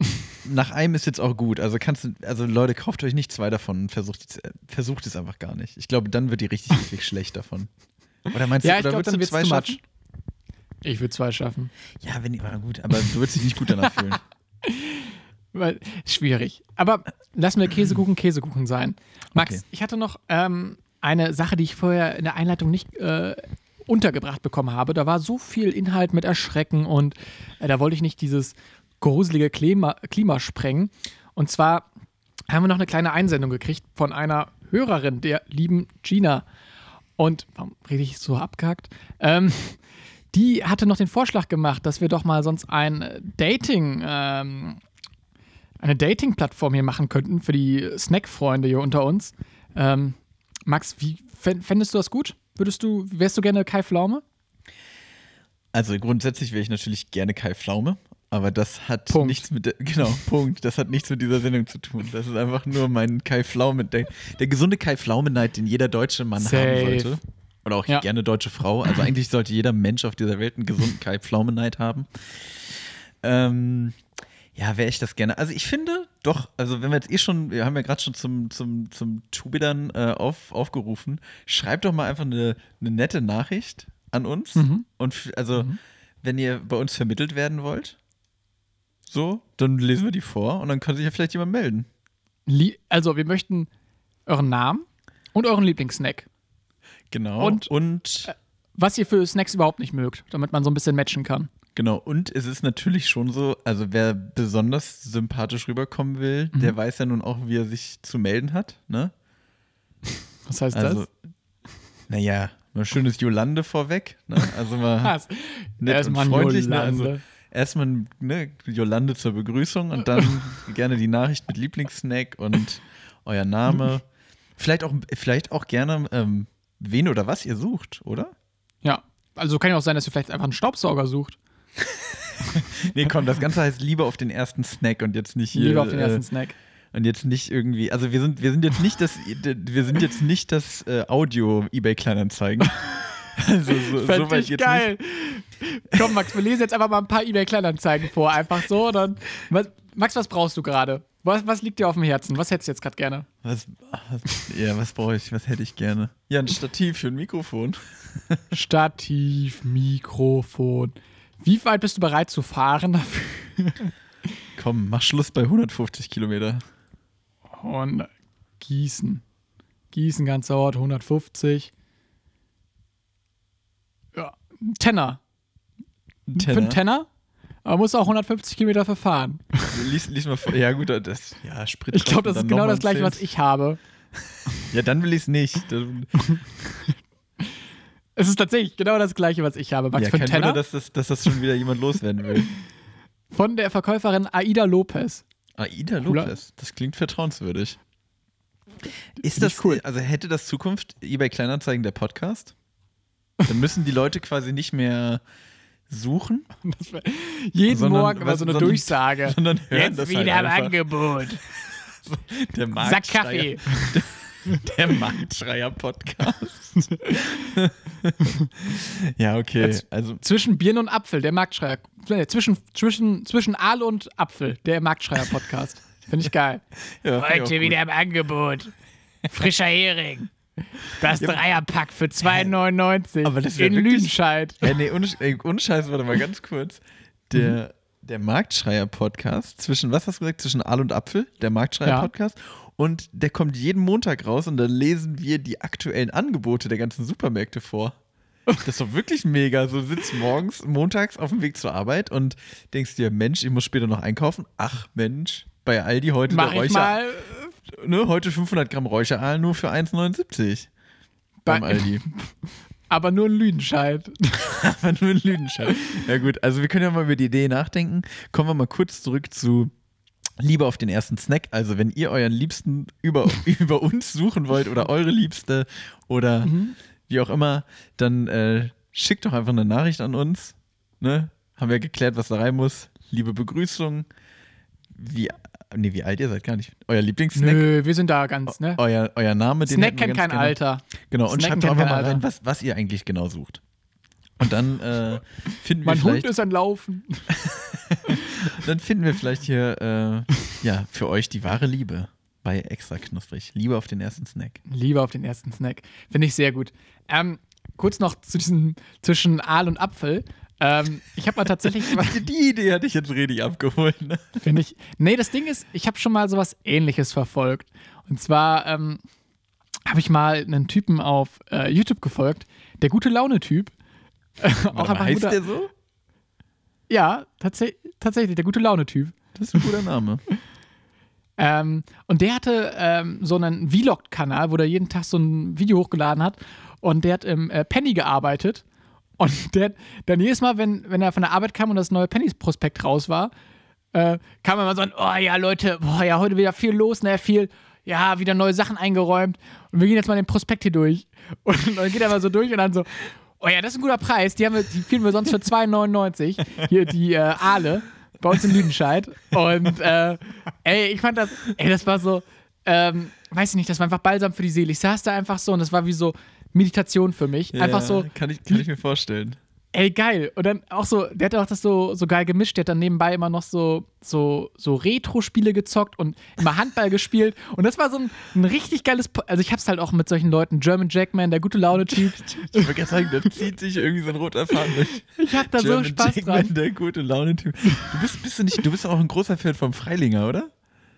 nach einem ist jetzt auch gut. Also kannst du, also Leute, kauft euch nicht zwei davon und versucht, es- äh, versucht es einfach gar nicht. Ich glaube, dann wird die richtig, richtig schlecht davon. Oder meinst Ja, du, oder würdest dann du zwei schaffen? Ich würde zwei schaffen. Ja, wenn aber gut, aber du würdest dich nicht gut danach fühlen. Weil, schwierig. Aber lassen wir Käsekuchen Käsekuchen sein. Max, Okay. ich hatte noch ähm, eine Sache, die ich vorher in der Einleitung nicht äh, untergebracht bekommen habe. Da war so viel Inhalt mit Erschrecken und äh, da wollte ich nicht dieses gruselige Klima, Klima sprengen. Und zwar haben wir noch eine kleine Einsendung gekriegt von einer Hörerin, der lieben Gina. Und warum rede ich so abgehackt? Ähm, die hatte noch den Vorschlag gemacht, dass wir doch mal sonst ein Dating, ähm, eine Dating-Plattform hier machen könnten für die Snack-Freunde hier unter uns. Ähm, Max, wie fänd- fändest du das gut? Würdest du, wärst du gerne Kai Pflaume? Also grundsätzlich wäre ich natürlich gerne Kai Pflaume, aber das hat Punkt. nichts mit der, genau, Punkt. Das hat nichts mit dieser Sendung zu tun. Das ist einfach nur mein Kai Pflaume, der, der gesunde Kai Pflaume-Neid, den jeder deutsche Mann Safe. haben sollte. Oder auch Ja. gerne deutsche Frau. Also eigentlich sollte jeder Mensch auf dieser Welt einen gesunden Kai Pflaume-Neid haben. Ähm, ja, wäre ich das gerne. Also ich finde doch, also wenn wir jetzt eh schon, wir haben ja gerade schon zum, zum, zum Tubidern äh, auf, aufgerufen, schreibt doch mal einfach eine, eine nette Nachricht an uns. Mhm. Und also, wenn ihr bei uns vermittelt werden wollt, so, dann lesen wir die vor und dann kann sich ja vielleicht jemand melden. Lie also, wir möchten euren Namen und euren Lieblingssnack. Genau. Und- und Was ihr für Snacks überhaupt nicht mögt, damit man so ein bisschen matchen kann. Genau, und es ist natürlich schon so, also wer besonders sympathisch rüberkommen will, Mhm. der weiß ja nun auch, wie er sich zu melden hat, ne? Was heißt Also, naja, mal schönes Jolande vorweg. Ne? Also mal das? nett und freundlich. Ne? Also Jolande. Erstmal ne, Jolande zur Begrüßung und dann gerne die Nachricht mit Lieblingssnack und euer Name. Vielleicht auch, vielleicht auch gerne, ähm, wen oder was ihr sucht, oder? Ja. Also kann ja auch sein, dass ihr vielleicht einfach einen Staubsauger sucht. Nee, komm, das Ganze heißt lieber auf den ersten Snack und jetzt nicht hier. Lieber auf den ersten äh, Snack. Und jetzt nicht irgendwie, also wir sind, wir sind jetzt nicht das, wir sind jetzt nicht das äh, Audio eBay Kleinanzeigen. Also so, Fand so ich geil. Komm, Max, wir lesen jetzt einfach mal ein paar eBay-Kleinanzeigen vor. Einfach so. Dann, was, Max, was brauchst du gerade? Was, was liegt dir auf dem Herzen? Was hättest du jetzt gerade gerne? nicht. Was, was, ja, was brauche ich? Was hätte ich gerne? Ja, ein Stativ für ein Mikrofon. Stativ, Mikrofon. Wie weit bist du bereit zu fahren dafür? Komm, mach Schluss bei 150 Kilometer. Und Gießen. Gießen, ganzer Ort, 150. Tenner. Ein Für einen Tenner? Aber muss auch 150 Kilometer verfahren. Lies, lies mal vor. Ja, gut, das, ja, Sprit. Ich glaube, das ist genau das gleiche, was 10. ich habe. Ja, dann will ich es nicht. Es ist tatsächlich genau das gleiche, was ich habe. Max, ja, für kein Tenner Wunder, dass das, dass das schon wieder jemand loswerden will. von der Verkäuferin Aida Lopez. Aida. Lopez, das klingt vertrauenswürdig. Ist das cool. Also hätte das Zukunft eBay Kleinanzeigen der Podcast? Dann müssen die Leute quasi nicht mehr suchen, jeden Sondern- Morgen immer so eine sondern- Durchsage. sondern hören das halt einfach. Angebot. Der Sack Kaffee. der Marktschreier-Podcast. ja, okay. Jetzt- Also, Zwischen Birne und Apfel, der Marktschreier. Nee, zwischen, zwischen, zwischen Aal und Apfel, der Marktschreier-Podcast. Finde ich geil. ja, auch gut. im Angebot. Frischer Hering. Das Dreierpack für 2,99 Aber das in wirklich- Lüdenscheid. Ja, nee, ohne, ey, ohne Scheiß, warte mal ganz kurz. Der, der Marktschreier-Podcast, zwischen, was hast du gesagt, zwischen Aal und Apfel, der Marktschreier-Podcast. Und der kommt jeden Montag raus und da lesen wir die aktuellen Angebote der ganzen Supermärkte vor. Das ist doch wirklich mega. So sitzt morgens, montags auf dem Weg zur Arbeit und denkst dir, Mensch, ich muss später noch einkaufen. Ach Mensch, bei Aldi heute Mach der ich Räucher, mal ne, heute 500 Gramm Räucheraal nur für 1,79 beim Bei- Aldi. aber nur in Lüdenscheid. Aber nur in Lüdenscheid. Ja gut, also wir können ja mal über die Idee nachdenken. Kommen wir mal kurz zurück zu Liebe auf den ersten Snack. Also wenn ihr euren Liebsten über, über uns suchen wollt oder eure Liebste oder wie auch immer, dann äh, schickt doch einfach eine Nachricht an uns. Ne? Haben wir geklärt, was da rein muss. Liebe Begrüßung. Wie, nee, wie alt ihr seid, gar nicht. Euer Lieblingssnack. Nö, wir sind da ganz, ne? Euer, euer Name. den Snack kennt kein gerne. Alter. Genau, und Snacken schreibt doch einfach mal rein, was, was ihr eigentlich genau sucht. Und dann äh, finden wir Mein Hund vielleicht, ist ein Laufen. dann finden wir vielleicht hier äh, ja für euch die wahre Liebe bei extra knusprig. Liebe auf den ersten Snack. Lieber auf den ersten Snack. Finde ich sehr gut. Ähm, kurz noch zu diesem zwischen Aal und Apfel. Ähm, ich habe mal tatsächlich. Die Idee hatte ich jetzt richtig abgeholt. Ne? Finde ich. Nee, das Ding ist, ich habe schon mal sowas ähnliches verfolgt. Und zwar ähm, habe ich mal einen Typen auf äh, YouTube gefolgt, der gute Laune-Typ. Äh, auch einfach ein heißt guter, der so? Ja, tatsä tatsächlich, der gute Laune-Typ. Das ist ein guter Name. Ähm, und der hatte ähm, so einen Vlog-Kanal, wo der jeden Tag so ein Video hochgeladen hat. Und der hat im äh, Penny gearbeitet. Und der dann jedes Mal, wenn, wenn er von der Arbeit kam und das neue Penny-Prospekt raus war, äh, kam er immer so an, oh ja, Leute, boah, ja, heute wieder viel los, ne, viel, ja, wieder neue Sachen eingeräumt. Und wir gehen jetzt mal den Prospekt hier durch. Und dann geht er mal so durch und dann so, oh ja, das ist ein guter Preis, die, haben wir, die fielen wir sonst für 2,99. Hier die äh, Aale bei uns in Lüdenscheid. Und äh, ey, ich fand das, ey, das war so, ähm, weiß ich nicht, das war einfach balsam für die Seele. Ich saß da einfach so und das war wie so Meditation für mich. einfach Ja, so, Kann ich, kann ich mir vorstellen. ey, geil. Und dann auch so, der hat auch das so, so geil gemischt. Der hat dann nebenbei immer noch so, so, so Retro-Spiele gezockt und immer Handball gespielt. Und das war so ein, ein richtig geiles, Po- also ich hab's halt auch mit solchen Leuten, German Jackman, der gute Laune-Typ. Ich wollte gerade sagen, da zieht sich irgendwie so ein roter Faden durch. Ich hab da so German Spaß Jackman, dran. der gute Laune-Typ. Du bist, bist du nicht, du bist auch ein großer Fan vom Freilinger, oder?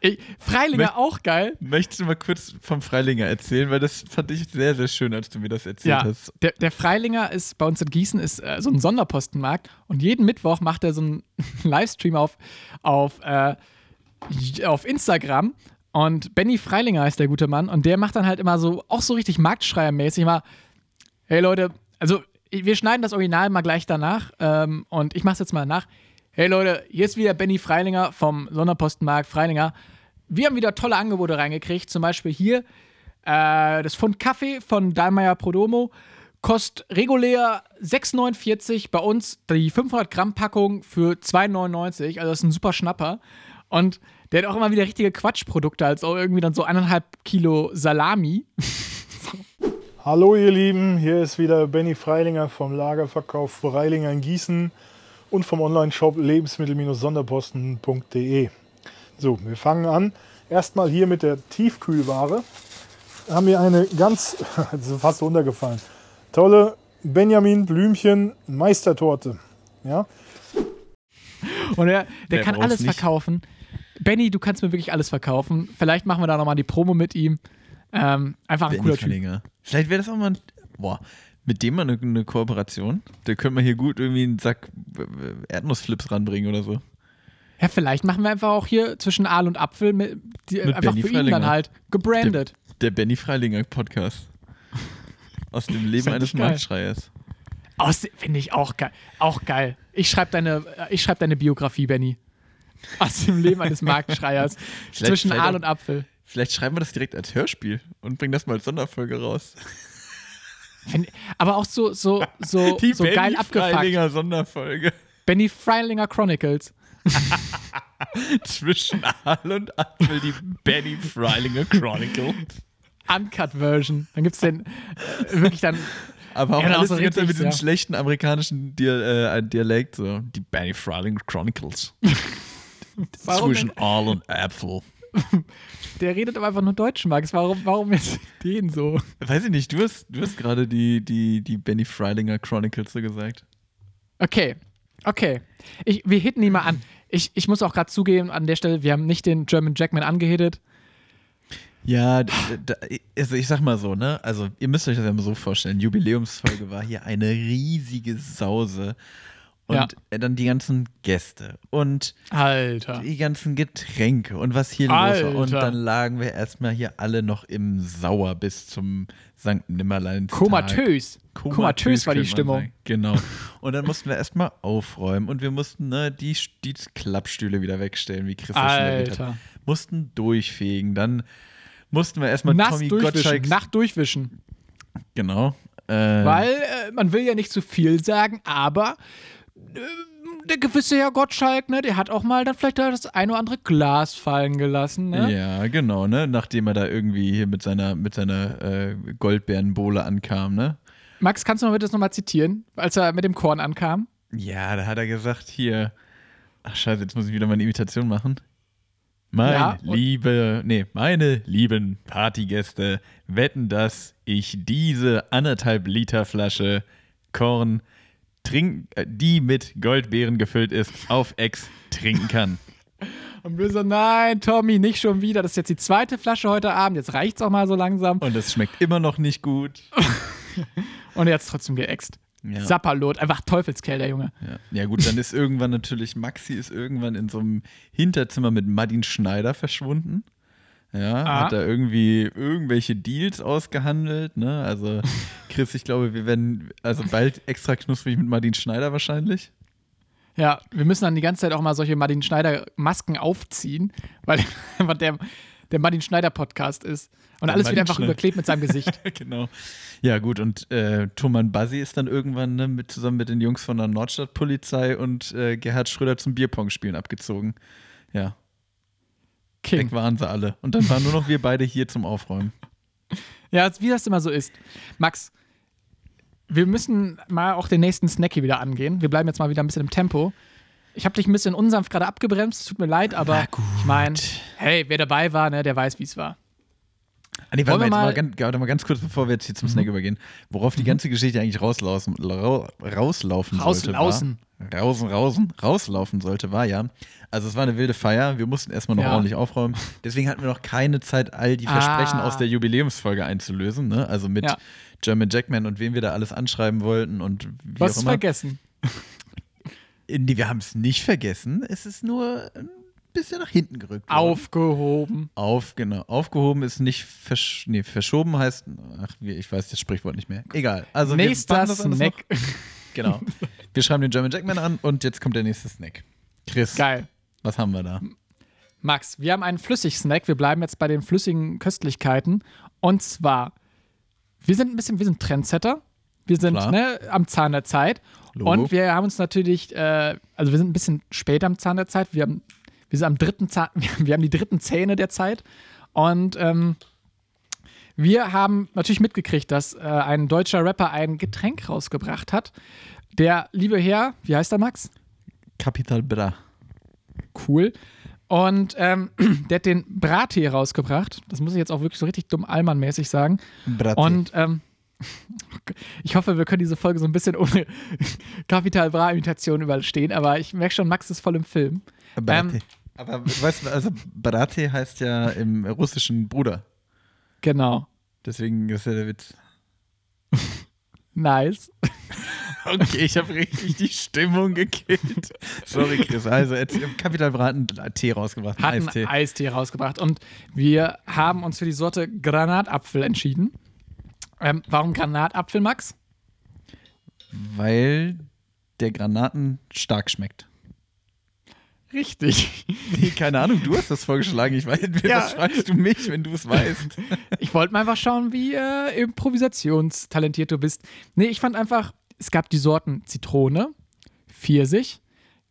Ey, Freilinger Möcht- auch geil. Möchtest du mal kurz vom Freilinger erzählen? Weil das fand ich sehr, sehr schön, als du mir das erzählt Ja, hast. der, der Freilinger ist bei uns in Gießen ist äh, so ein Sonderpostenmarkt und jeden Mittwoch macht er so einen Livestream auf, auf, äh, auf Instagram Und Benny Freilinger ist der gute Mann und der macht dann halt immer so, auch so richtig Marktschreiermäßig mal, hey Leute, also wir schneiden das Original mal gleich danach ähm, und ich mach's jetzt mal nach. Hey Leute, hier ist wieder Benny Freilinger vom Sonderpostenmarkt Freilinger. Wir haben wieder tolle Angebote reingekriegt, zum Beispiel hier äh, das Pfund Kaffee von Dahlmeier Prodomo kostet regulär 6,49, bei uns die 500 Gramm Packung für 2,99, also das ist ein super Schnapper. Und der hat auch immer wieder richtige Quatschprodukte, als auch irgendwie dann so eineinhalb Kilo Salami. Hallo ihr Lieben, hier ist wieder Benny Freilinger vom Lagerverkauf Freilinger in Gießen und vom Online-Shop lebensmittel-sonderposten.de. So, wir fangen an. Erstmal hier mit der Tiefkühlware. Da haben wir eine ganz, das ist fast runtergefallen, tolle Benjamin Blümchen Meistertorte. Ja, Und der, der Wer kann alles nicht? verkaufen. Benny, du kannst mir wirklich alles verkaufen. Vielleicht machen wir da nochmal die Promo mit ihm. Ähm, einfach ein Benny cooler Typ. Freilinger. Vielleicht wäre das auch mal ein, boah, mit dem mal eine, eine Kooperation. Da könnte man hier gut irgendwie einen Sack äh, Erdnussflips ranbringen oder so. Ja, vielleicht machen wir einfach auch hier zwischen Aal und Apfel mit, die, Mit einfach Benny für ihn dann halt gebrandet. Der Benny Freilinger Podcast. Aus dem Leben eines. Marktschreiers. Aus, finde ich auch geil. Auch geil. Ich schreibe deine, ich schreib deine Biografie, Benny. Aus dem Leben eines Marktschreiers. zwischen Aal und Apfel. Vielleicht schreiben wir das direkt als Hörspiel und bringen das mal als Sonderfolge raus. Find, aber auch so, so, so, Die so Benny geil abgefuckt. Freilinger Sonderfolge. Benny Freilinger Chronicles. Zwischen Aal und Apfel die Benny Freilinger Chronicles. Uncut-Version. Dann gibt es den äh, wirklich dann. Aber auch Ja, alles so die ganze Zeit mit richtig, diesem ja. schlechten amerikanischen Dia äh, Dialekt. So. Die Benny Freilinger Chronicles. Zwischen Aal und Apfel. Der redet aber einfach nur Deutsch, Max. Warum, warum jetzt den so? Weiß ich nicht, du hast, du hast gerade die, die, die Benny Freilinger Chronicles so gesagt. Okay, okay. Ich, wir hitten ihn mal an. Ich, ich muss auch gerade zugeben, an der Stelle, wir haben nicht den German Jackman angehittet. Ja, d- d- also ich sag mal so, ne? Also ihr müsst euch das ja mal so vorstellen. Jubiläumsfolge war hier eine riesige Sause. Und Ja. äh, dann die ganzen Gäste und Alter. die ganzen Getränke und was hier los war. Und Alter. dann lagen wir erstmal hier alle noch im Sauer bis zum St. Nimmerleins. Komatös. Komatös war die Stimmung. sagen. Genau. Und dann mussten wir erstmal aufräumen und wir mussten ne, die, die Klappstühle wieder wegstellen, wie Chris das schon erwähnt hat. Alter. Mussten durchfegen. Dann mussten wir erstmal Nass Tommy durchwischen. Gottschalks. Nacht durchwischen. Genau. Äh, Weil äh, man will ja nicht zu viel sagen, aber der gewisse Herr Gottschalk, ne, der hat auch mal dann vielleicht das ein oder andere Glas fallen gelassen, ne? Ja, genau, ne? Nachdem er da irgendwie hier mit seiner, mit seiner äh, Goldbeerenbowle ankam, ne? Max, kannst du mal bitte das nochmal zitieren, als er mit dem Korn ankam? Ja, da hat er gesagt, hier. Ach scheiße, jetzt muss ich wieder meine Imitation machen. Mein Ja, liebe, nee, meine lieben Partygäste wetten, dass ich diese anderthalb Liter Flasche Korn trink, äh, die mit Goldbeeren gefüllt ist, auf Ex trinken kann. Und wir so, nein, Tommy, nicht schon wieder. Das ist jetzt die zweite Flasche heute Abend. Jetzt reicht's auch mal so langsam. Und es schmeckt immer noch nicht gut. Und er hat's trotzdem geäxt. Ja. Sapperlot, einfach Teufelskerl, der Junge. Ja. ja, gut, dann ist irgendwann natürlich, Maxi ist irgendwann in so einem Hinterzimmer mit Martin Schneider verschwunden. Ja, Ah. hat da irgendwie irgendwelche Deals ausgehandelt, ne? Also, Chris, ich glaube, wir werden also bald extra knusprig mit Martin Schneider wahrscheinlich. Ja, wir müssen dann die ganze Zeit auch mal solche Martin Schneider-Masken aufziehen, weil einfach der, der Martin Schneider-Podcast ist. Und alles wird einfach Schneider. überklebt mit seinem Gesicht. genau. Ja, gut, und äh, Thoman Bassi ist dann irgendwann ne, mit, zusammen mit den Jungs von der Nordstadtpolizei und äh, Gerhard Schröder zum Bierpong-Spielen abgezogen. Ja, King. weg waren sie alle. Und dann waren nur noch wir beide hier zum Aufräumen. Ja, wie das immer so ist. Max, wir müssen mal auch den nächsten Snacky wieder angehen. Wir bleiben jetzt mal wieder ein bisschen im Tempo. Ich habe dich ein bisschen unsanft gerade abgebremst, es tut mir leid, aber ich meine, hey, wer dabei war, ne, der weiß, wie es war. Ah, nee, warte wir mal, mal, ganz, warte mal ganz kurz, bevor wir jetzt hier zum Snack übergehen, worauf die ganze Geschichte eigentlich rauslaufen, rau, rauslaufen sollte. Rauslaufen. Rausen, rausen, rauslaufen sollte, war ja. Also es war eine wilde Feier, wir mussten erstmal noch Ja. ordentlich aufräumen. Deswegen hatten wir noch keine Zeit, all die Ah. Versprechen aus der Jubiläumsfolge einzulösen. Ne? Also mit Ja. German Jackman und wen wir da alles anschreiben wollten und wie Was auch immer. vergessen? Nee, wir haben es nicht vergessen. Es ist nur ein bisschen nach hinten gerückt. worden. Aufgehoben. Auf, genau. Aufgehoben ist nicht versch nee, verschoben heißt, ach, ich weiß das Sprichwort nicht mehr. Egal. Also wir Nächster machen das Snack. Noch. Genau. Wir schreiben den German Jackman an und jetzt kommt der nächste Snack. Chris, Geil. was haben wir da? Max, wir haben einen Flüssigsnack. Wir bleiben jetzt bei den flüssigen Köstlichkeiten. Und zwar, wir sind ein bisschen, wir sind Trendsetter. Wir sind ne, am Zahn der Zeit. Logo. Und wir haben uns natürlich, äh, also wir sind ein bisschen später am Zahn der Zeit. Wir, haben, wir sind am dritten Zahn, wir haben die dritten Zähne der Zeit. Und ähm, wir haben natürlich mitgekriegt, dass äh, ein deutscher Rapper ein Getränk rausgebracht hat. Der liebe Herr, wie heißt er, Max? Capital Bra. Cool. Und ähm, der hat den Brattee rausgebracht. Das muss ich jetzt auch wirklich so richtig dumm Allmann-mäßig sagen. Brattee. Und ähm, ich hoffe, wir können diese Folge so ein bisschen ohne Kapital Bra-Imitation überstehen, aber ich merke schon, Max ist voll im Film. Brattee. ähm, Aber weißt du, also Brattee heißt ja im russischen Bruder. Genau. Deswegen ist ja der Witz. Nice. Okay, ich habe richtig die Stimmung gekillt. Sorry, Chris. Also, jetzt im Capital Bra hat einen Tee rausgebracht. Hat einen Eistee. Eistee rausgebracht. Und wir haben uns für die Sorte Granatapfel entschieden. Ähm, warum Granatapfel, Max? Weil der Granaten stark schmeckt. Richtig. Nee, keine Ahnung, du hast das vorgeschlagen. Ich weiß nicht, Ja. was fragst du mich, wenn du es weißt? Ich wollte mal einfach schauen, wie äh, improvisationstalentiert du bist. Nee, ich fand einfach, es gab die Sorten Zitrone, Pfirsich,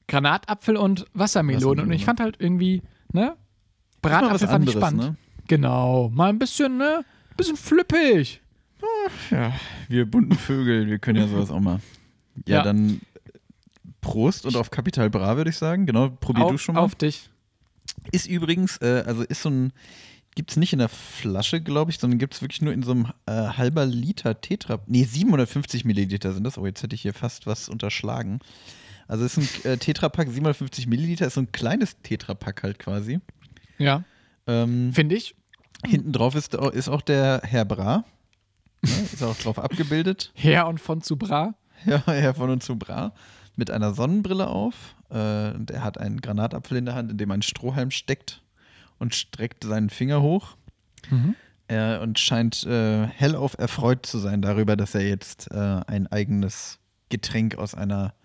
Granatapfel und Wassermelone. Und ich Wassermelone. fand halt irgendwie, ne? Bratapfel fand ich spannend. ne? Genau. Mal ein bisschen, ne? Bisschen flippig. Ja, wir bunten Vögel, wir können ja sowas auch mal. Ja, Ja. dann Prost und auf Capital Bra, würde ich sagen. Genau, probier du Auf, schon mal. auf dich. Ist übrigens, äh, also ist so ein, gibt es nicht in der Flasche, glaube ich, sondern gibt es wirklich nur in so einem äh, halber Liter Tetra. Nee, 750 Milliliter sind das. Oh, jetzt hätte ich hier fast was unterschlagen. Also ist ein äh, Tetrapack, 750 Milliliter, ist so ein kleines Tetrapack halt quasi. Ja. Ähm, Finde ich. hinten drauf ist, ist auch der Herr Bra. Ne, ist auch drauf abgebildet. Her und von zu Bra. Ja, Herr von und zu Bra. Mit einer Sonnenbrille auf. Äh, und er hat einen Granatapfel in der Hand, in dem ein Strohhalm steckt und streckt seinen Finger hoch. Äh, und scheint äh, hellauf erfreut zu sein darüber, dass er jetzt äh, ein eigenes Getränk aus einer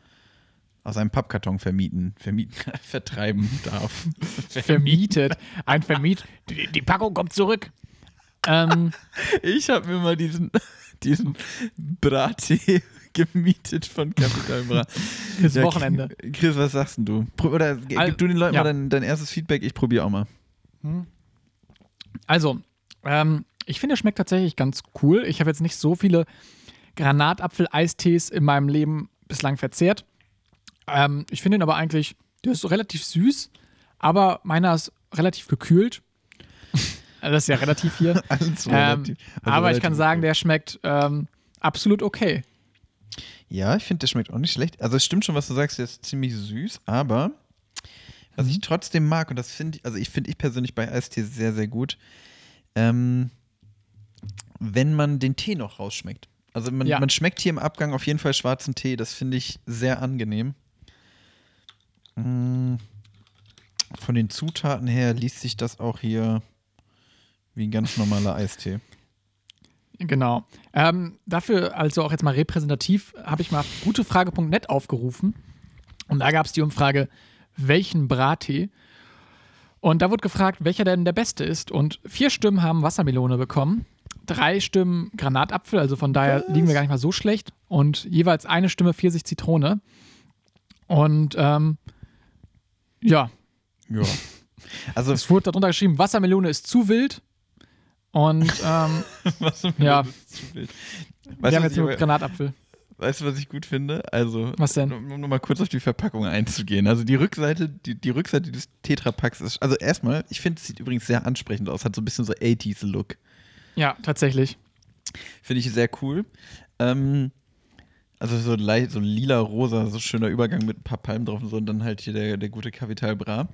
aus einem Pappkarton vermieten, vermieten vertreiben darf. Vermietet. Ein Vermiet. Die, die Packung kommt zurück. Ähm, Ich habe mir mal diesen, diesen Brattee gemietet von Capital Bra. Fürs Ja, Wochenende. Chris, was sagst denn du? Oder g- Al- gib du den Leuten ja. mal dein, dein erstes Feedback, ich probiere auch mal. Also, ähm, ich finde, er schmeckt tatsächlich ganz cool. Ich habe jetzt nicht so viele Granatapfel-Eistees in meinem Leben bislang verzehrt. Ähm, ich finde ihn aber eigentlich, der ist relativ süß, aber meiner ist relativ gekühlt. Also das ist ja relativ hier. Alles ähm, relativ- also aber ich relativ kann sagen, der schmeckt ähm, absolut okay. Ja, ich finde, der schmeckt auch nicht schlecht. Also es stimmt schon, was du sagst, der ist ziemlich süß, aber was Mhm. ich trotzdem mag, und das finde ich, also ich finde ich persönlich bei Eistee sehr, sehr gut, ähm, wenn man den Tee noch rausschmeckt. Also man, Ja. man schmeckt hier im Abgang auf jeden Fall schwarzen Tee, das finde ich sehr angenehm. Mm, Von den Zutaten her liest sich das auch hier wie ein ganz normaler Eistee. Genau. Ähm, dafür, also auch jetzt mal repräsentativ, habe ich mal gutefrage.net aufgerufen. Und da gab es die Umfrage, welchen Brattee? Und da wurde gefragt, welcher denn der beste ist. Und vier Stimmen haben Wassermelone bekommen. Drei Stimmen Granatapfel, also von daher liegen wir gar nicht mal so schlecht. Und jeweils eine Stimme Pfirsich Zitrone. Und ähm, ja, Ja. Also es wurde darunter geschrieben, Wassermelone ist zu wild. Und ähm, was Ja. zu wild. wir haben jetzt nur Granatapfel. weißt du, was ich gut finde? Also, Was denn? Um, um nur mal kurz auf die Verpackung einzugehen. Also die Rückseite, die, die Rückseite des Tetrapacks ist, also erstmal, ich finde, es sieht übrigens sehr ansprechend aus, hat so ein bisschen so 80s-Look. Ja, tatsächlich. Finde ich sehr cool. Ähm, also so leicht, so lila-rosa, so schöner Übergang mit ein paar Palmen drauf und so und dann halt hier der, der gute Capital Bra.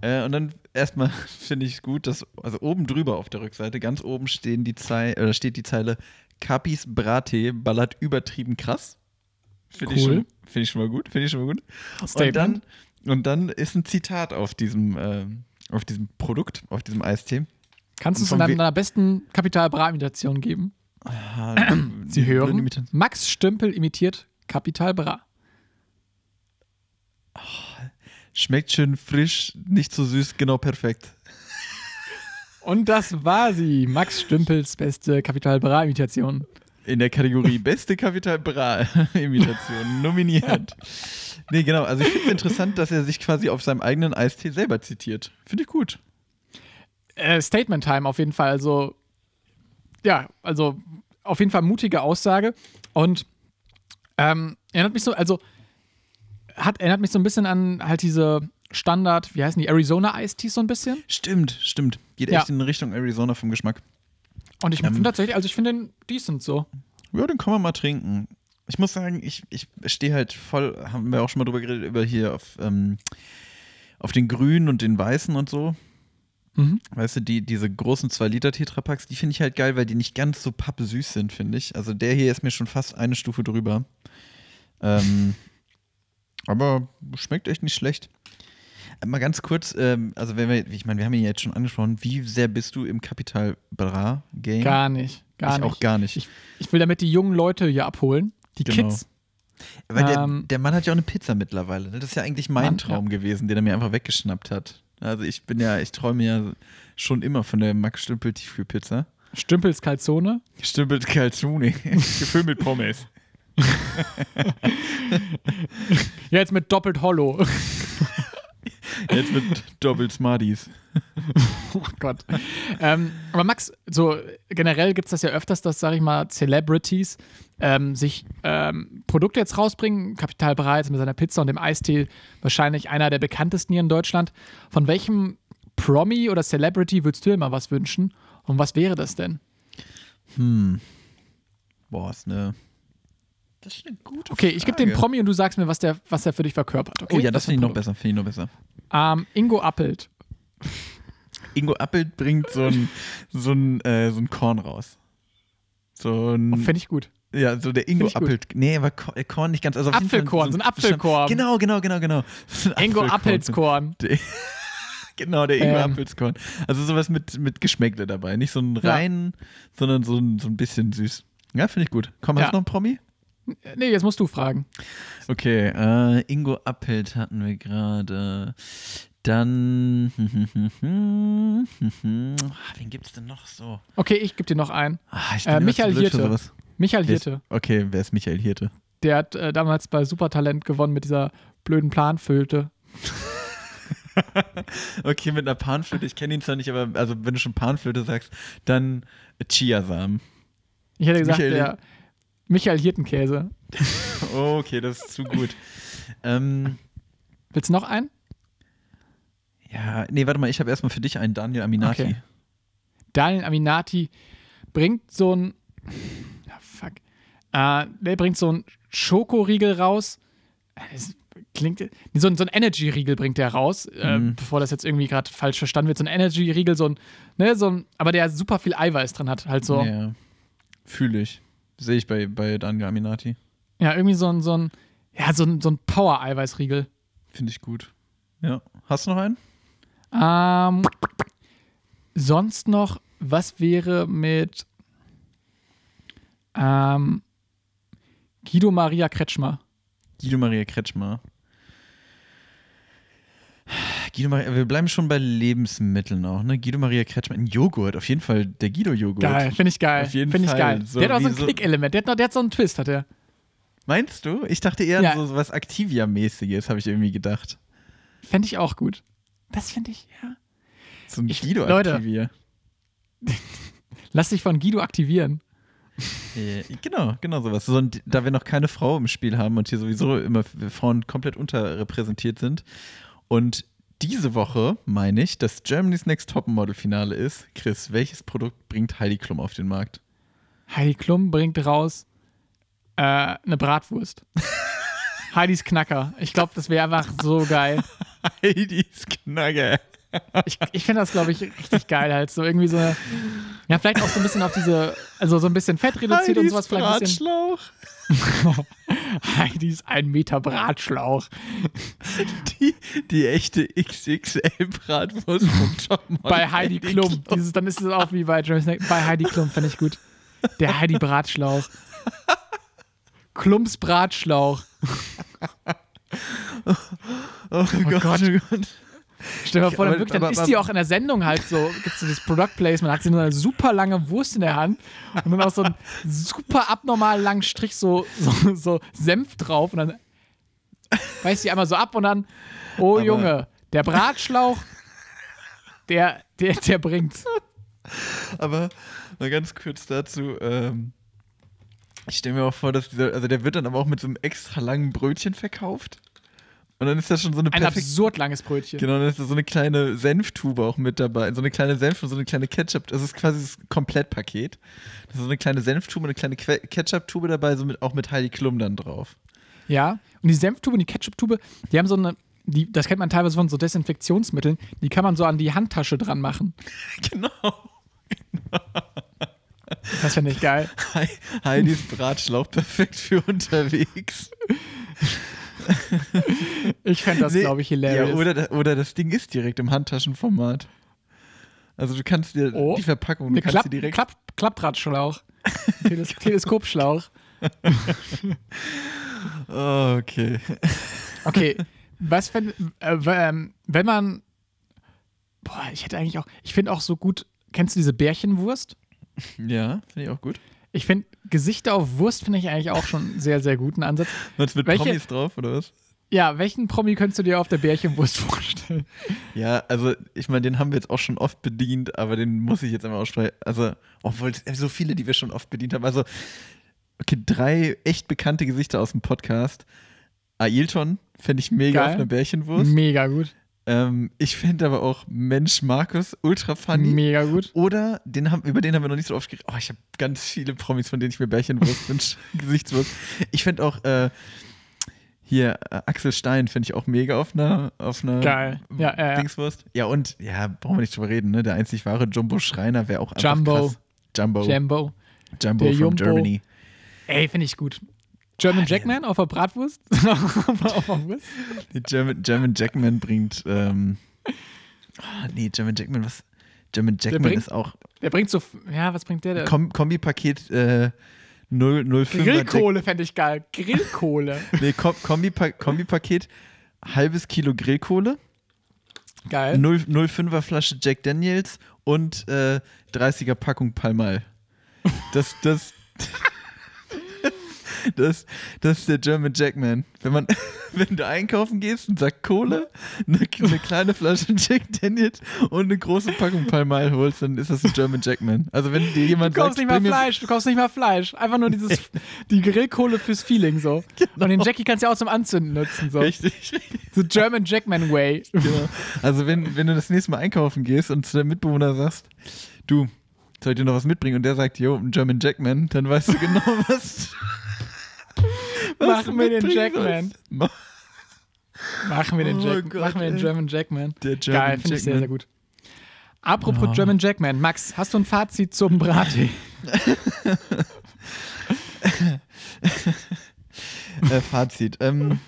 Äh, und dann erstmal finde ich es gut, dass, also oben drüber auf der Rückseite, ganz oben stehen die Zei oder steht die Zeile Capis Brate ballert übertrieben krass. Finde ich, Cool. schon- finde ich schon mal gut, finde ich schon mal gut. Und dann Und dann ist ein Zitat auf diesem, ähm, auf diesem Produkt, auf diesem Eistee. Kannst du es in deiner besten Kapital Bra Imitation geben? Sie hören, Max Stümpel imitiert Kapital Bra. Schmeckt schön frisch, nicht so süß, genau perfekt. Und das war sie, Max Stümpels beste Kapital Bra Imitation. In der Kategorie Beste Kapital Bra Imitation nominiert. Nee, genau. Also ich finde es interessant, dass er sich quasi auf seinem eigenen Eistee selber zitiert. Finde ich gut. Äh, Statement Time auf jeden Fall. Also, ja, also auf jeden Fall mutige Aussage. Und ähm, erinnert mich so, also hat, erinnert mich so ein bisschen an halt diese Standard, wie heißen die, Arizona Ice Teas so ein bisschen. Stimmt, stimmt. Geht Ja. echt in Richtung Arizona vom Geschmack. Und ich Ähm. finde tatsächlich, also ich finde den decent so. Ja, den kann man mal trinken. Ich muss sagen, ich, ich stehe halt voll, haben wir auch schon mal drüber geredet, über hier auf, ähm, auf den grünen und den weißen und so. Mhm. Weißt du, die, diese großen 2-Liter-Tetrapacks, die finde ich halt geil, weil die nicht ganz so pappesüß sind, finde ich. Also der hier ist mir schon fast eine Stufe drüber. Ähm, aber schmeckt echt nicht schlecht. Äh, Mal ganz kurz, ähm, also wenn wir, ich meine, wir haben ihn jetzt schon angesprochen, wie sehr bist du im Capital Bra Game? Gar nicht. Gar ich nicht. auch gar nicht. Ich, ich will damit die jungen Leute hier abholen. Die Genau. Kids. Weil der, Ähm, der Mann hat ja auch eine Pizza mittlerweile. Ne? Das ist ja eigentlich mein Mann, Traum gewesen, den er mir einfach weggeschnappt hat. Also ich bin ja, ich träume ja schon immer von der Max Stümpel Tiefkühlpizza. Stümpels Calzone. Stümpel Calzone, gefüllt mit Pommes. Ja, jetzt mit doppelt Hollow. Jetzt mit Doppel Smarties. Oh Gott. ähm, aber Max, so generell gibt es das ja öfters, dass, sag ich mal, Celebrities ähm, sich ähm, Produkte jetzt rausbringen. Kapital jetzt mit seiner Pizza und dem Eistee, wahrscheinlich einer der bekanntesten hier in Deutschland. Von welchem Promi oder Celebrity würdest du dir mal was wünschen? Und was wäre das denn? Hm. Boah, ist eine. Das ist eine gute Okay, ich gebe den Frage. Promi und du sagst mir, was der, was der für dich verkörpert. Okay? Oh ja, das finde ich noch besser. Finde ich noch besser. Ähm, Ingo Appelt. Ingo Appelt bringt so ein, so ein, äh, so ein Korn raus. So ein. Finde ich gut. Ja, so der Ingo. Appelt. Nee, aber Ko- äh, Korn nicht ganz. Also Apfelkorn, so ein Apfelkorn. Genau, genau, genau, genau. So Ingo. Appelskorn. Genau, der Ingo Ähm. Appelskorn. Also sowas mit, mit Geschmäckle dabei. Nicht so ein Ja. rein, sondern so ein, so ein bisschen süß. Ja, finde ich gut. Komm, hast Ja. du noch einen Promi? Nee, jetzt musst du fragen. Okay, äh, Ingo Appelt hatten wir gerade. Dann. Ah, Wen gibt's denn noch so? Okay, ich gebe dir noch einen. Ah, ich Äh, Michael Hirte. Michael Hirte. Okay, wer ist Michael Hirte? Der hat äh, damals bei Supertalent gewonnen mit dieser blöden Planflöte. Okay, mit einer Panflöte. Ich kenne ihn zwar nicht, aber also wenn du schon Panflöte sagst, dann Chiasamen. Ich hätte gesagt, Michael- der Michael Hirtenkäse. Okay, das ist zu gut. ähm, Willst du noch einen? ja, nee, warte mal, ich habe erstmal für dich einen Daniel Aminati. Okay. Daniel Aminati bringt so ein. Fuck. Äh, der bringt so ein Schokoriegel raus. Es klingt. nee, So ein, so ein Energy-Riegel bringt der raus, äh, Mhm. bevor das jetzt irgendwie gerade falsch verstanden wird. So ein Energy-Riegel, so ein, ne, so ein, aber der super viel Eiweiß drin hat. Halt so. Ja, fühle ich. Sehe ich bei, bei Daniel Aminati. Ja, irgendwie so ein, so ein, ja, so ein, so ein Power-Eiweißriegel. Finde ich gut. Ja. Hast du noch einen? Ähm, sonst noch, was wäre mit ähm, Guido Maria Kretschmer? Guido Maria Kretschmer. Guido Maria, wir bleiben schon bei Lebensmitteln auch, ne? Guido Maria Kretschmer. Ein Joghurt, auf jeden Fall der Guido-Joghurt. Geil, finde ich geil. Auf jeden Finde ich Fall. geil. So der hat auch so ein so- Klickelement. Der der hat so einen Twist, hat er. Meinst du? Ich dachte eher Ja. so was Activia-mäßiges, habe ich irgendwie gedacht. Fände ich auch gut. Das finde ich, ja. So ein Guido-Activia. Lass dich von Guido aktivieren. Äh, genau, genau sowas. So, und da wir noch keine Frau im Spiel haben und hier sowieso immer Frauen komplett unterrepräsentiert sind. Und diese Woche meine ich, dass Germany's Next Topmodel-Finale ist. Chris, welches Produkt bringt Heidi Klum auf den Markt? Heidi Klum bringt raus äh, eine Bratwurst. Heidis Knacker. Ich glaube, das wäre einfach so geil. Heidis Knagge. Ich, ich finde das, glaube ich, richtig geil. Halt so irgendwie so eine, ja, vielleicht auch so ein bisschen auf diese, also so ein bisschen Fett reduziert und sowas. Vielleicht Bratschlauch. Heidis ein Meter Bratschlauch. Die, die echte XXL-Bratwurst vom Jobmann. Bei Heidi Klum. Dieses, dann ist es auch wie bei James. Bei Heidi Klum, fand ich gut. Der Heidi Bratschlauch. Klumps Bratschlauch. Oh, Gott, Gott. oh Gott. Stell dir mal vor, dann, wirklich, dann ist die auch in der Sendung halt so, gibt so das Product Placement, hat sie nur eine super lange Wurst in der Hand und dann auch so einen super abnormal langen Strich so, so, so Senf drauf und dann beißt sie einmal so ab und dann, oh Aber- Junge, der Bratschlauch, der, der, der bringt's. Aber mal ganz kurz dazu. Ähm, ich stelle mir auch vor, dass dieser, also der wird dann aber auch mit so einem extra langen Brötchen verkauft. Und dann ist das schon so eine Ein absurd langes Brötchen. Genau, dann ist da so eine kleine Senftube auch mit dabei. So eine kleine Senf und so eine kleine Ketchup. Das ist quasi das Komplettpaket. Da ist so eine kleine Senftube und eine kleine Que- Ketchup-Tube dabei, so mit, auch mit Heidi Klum dann drauf. Ja, und die Senftube und die Ketchuptube, die haben so eine, die, das kennt man teilweise von so Desinfektionsmitteln, die kann man so an die Handtasche dran machen. Genau. Das finde ich geil. Hei- Heidis Bratschlauch perfekt für unterwegs. Ich fände das, Nee, glaube ich, Ja, hilarious. oder, da- oder das Ding ist direkt im Handtaschenformat. Also du kannst dir Oh. die Verpackung, du kannst Klapp, sie direkt. Klapp, Klappradschlauch. Teles Teleskopschlauch. Oh, okay. Okay, was wenn, äh, ähm, wenn man, boah, ich hätte eigentlich auch, ich finde auch so gut, kennst du diese Bärchenwurst? Ja, finde ich auch gut. Ich finde, Gesichter auf Wurst finde ich eigentlich auch schon sehr, sehr guten Ansatz. Was mit Welche- Promis drauf, oder was? Ja, welchen Promi könntest du dir auf der Bärchenwurst vorstellen? Ja, also ich meine, den haben wir jetzt auch schon oft bedient, aber den muss ich jetzt einmal aussprechen. Also, obwohl so viele, die wir schon oft bedient haben. Also, okay, drei echt bekannte Gesichter aus dem Podcast. Ailton fände ich mega Geil. auf einer Bärchenwurst. Mega gut. Ähm, ich finde aber auch Mensch Markus ultra funny. Mega gut. Oder den haben, über den haben wir noch nicht so oft geredet. Oh, ich habe ganz viele Promis, von denen ich mir Bärchenwurst wünsche. Gesichtswurst. Ich finde auch äh, hier äh, Axel Stein finde ich auch mega auf einer auf einer Geil. Ja, ja, ja. Dingswurst. Ja, und ja, brauchen wir nicht drüber reden, ne? Der einzig wahre Jumbo Schreiner wäre auch einfach Jumbo. krass. Jumbo. Jambo. Jumbo Der from Jumbo. Germany. Ey, finde ich gut. German Jackman auf der Bratwurst? auf der Wurst? Die German, German Jackman bringt ähm, ah, nee, German Jackman, was? German Jackman bringt- ist auch Der bringt so, ja, was bringt der denn? Kom Kombipaket äh, 0, 05er Grillkohle fände ich geil. Grillkohle. Nee, Kom Kombipa Kombipaket, halbes Kilo Grillkohle, Geil. 0, 05er Flasche Jack Daniels und äh, 30er Packung Palmal. Das, das, das, das ist der German Jackman. Wenn man, wenn du einkaufen gehst, einen Sack Kohle, eine, eine kleine Flasche Jack Daniels und eine große Packung Palmal holst, dann ist das ein German Jackman. Also wenn dir jemand Du kaufst sagt, nicht mal Fleisch, du kaufst nicht mal Fleisch. Einfach nur dieses, die Grillkohle fürs Feeling so. Und den Jackie kannst du ja auch zum Anzünden nutzen. So. Richtig. The German Jackman Way. Genau. Also wenn, wenn du das nächste Mal einkaufen gehst und zu deinem Mitbewohner sagst, du, soll ich dir noch was mitbringen? Und der sagt, yo, ein German Jackman, dann weißt du genau, was, was Machen wir den Jackman. sollst. Machen wir den, Oh Jack, Gott, machen wir den. German Jackman. Der German Geil, finde ich sehr, sehr gut. Apropos Oh. German Jackman. Max, hast du ein Fazit zum Brattee? äh, Fazit. Ähm,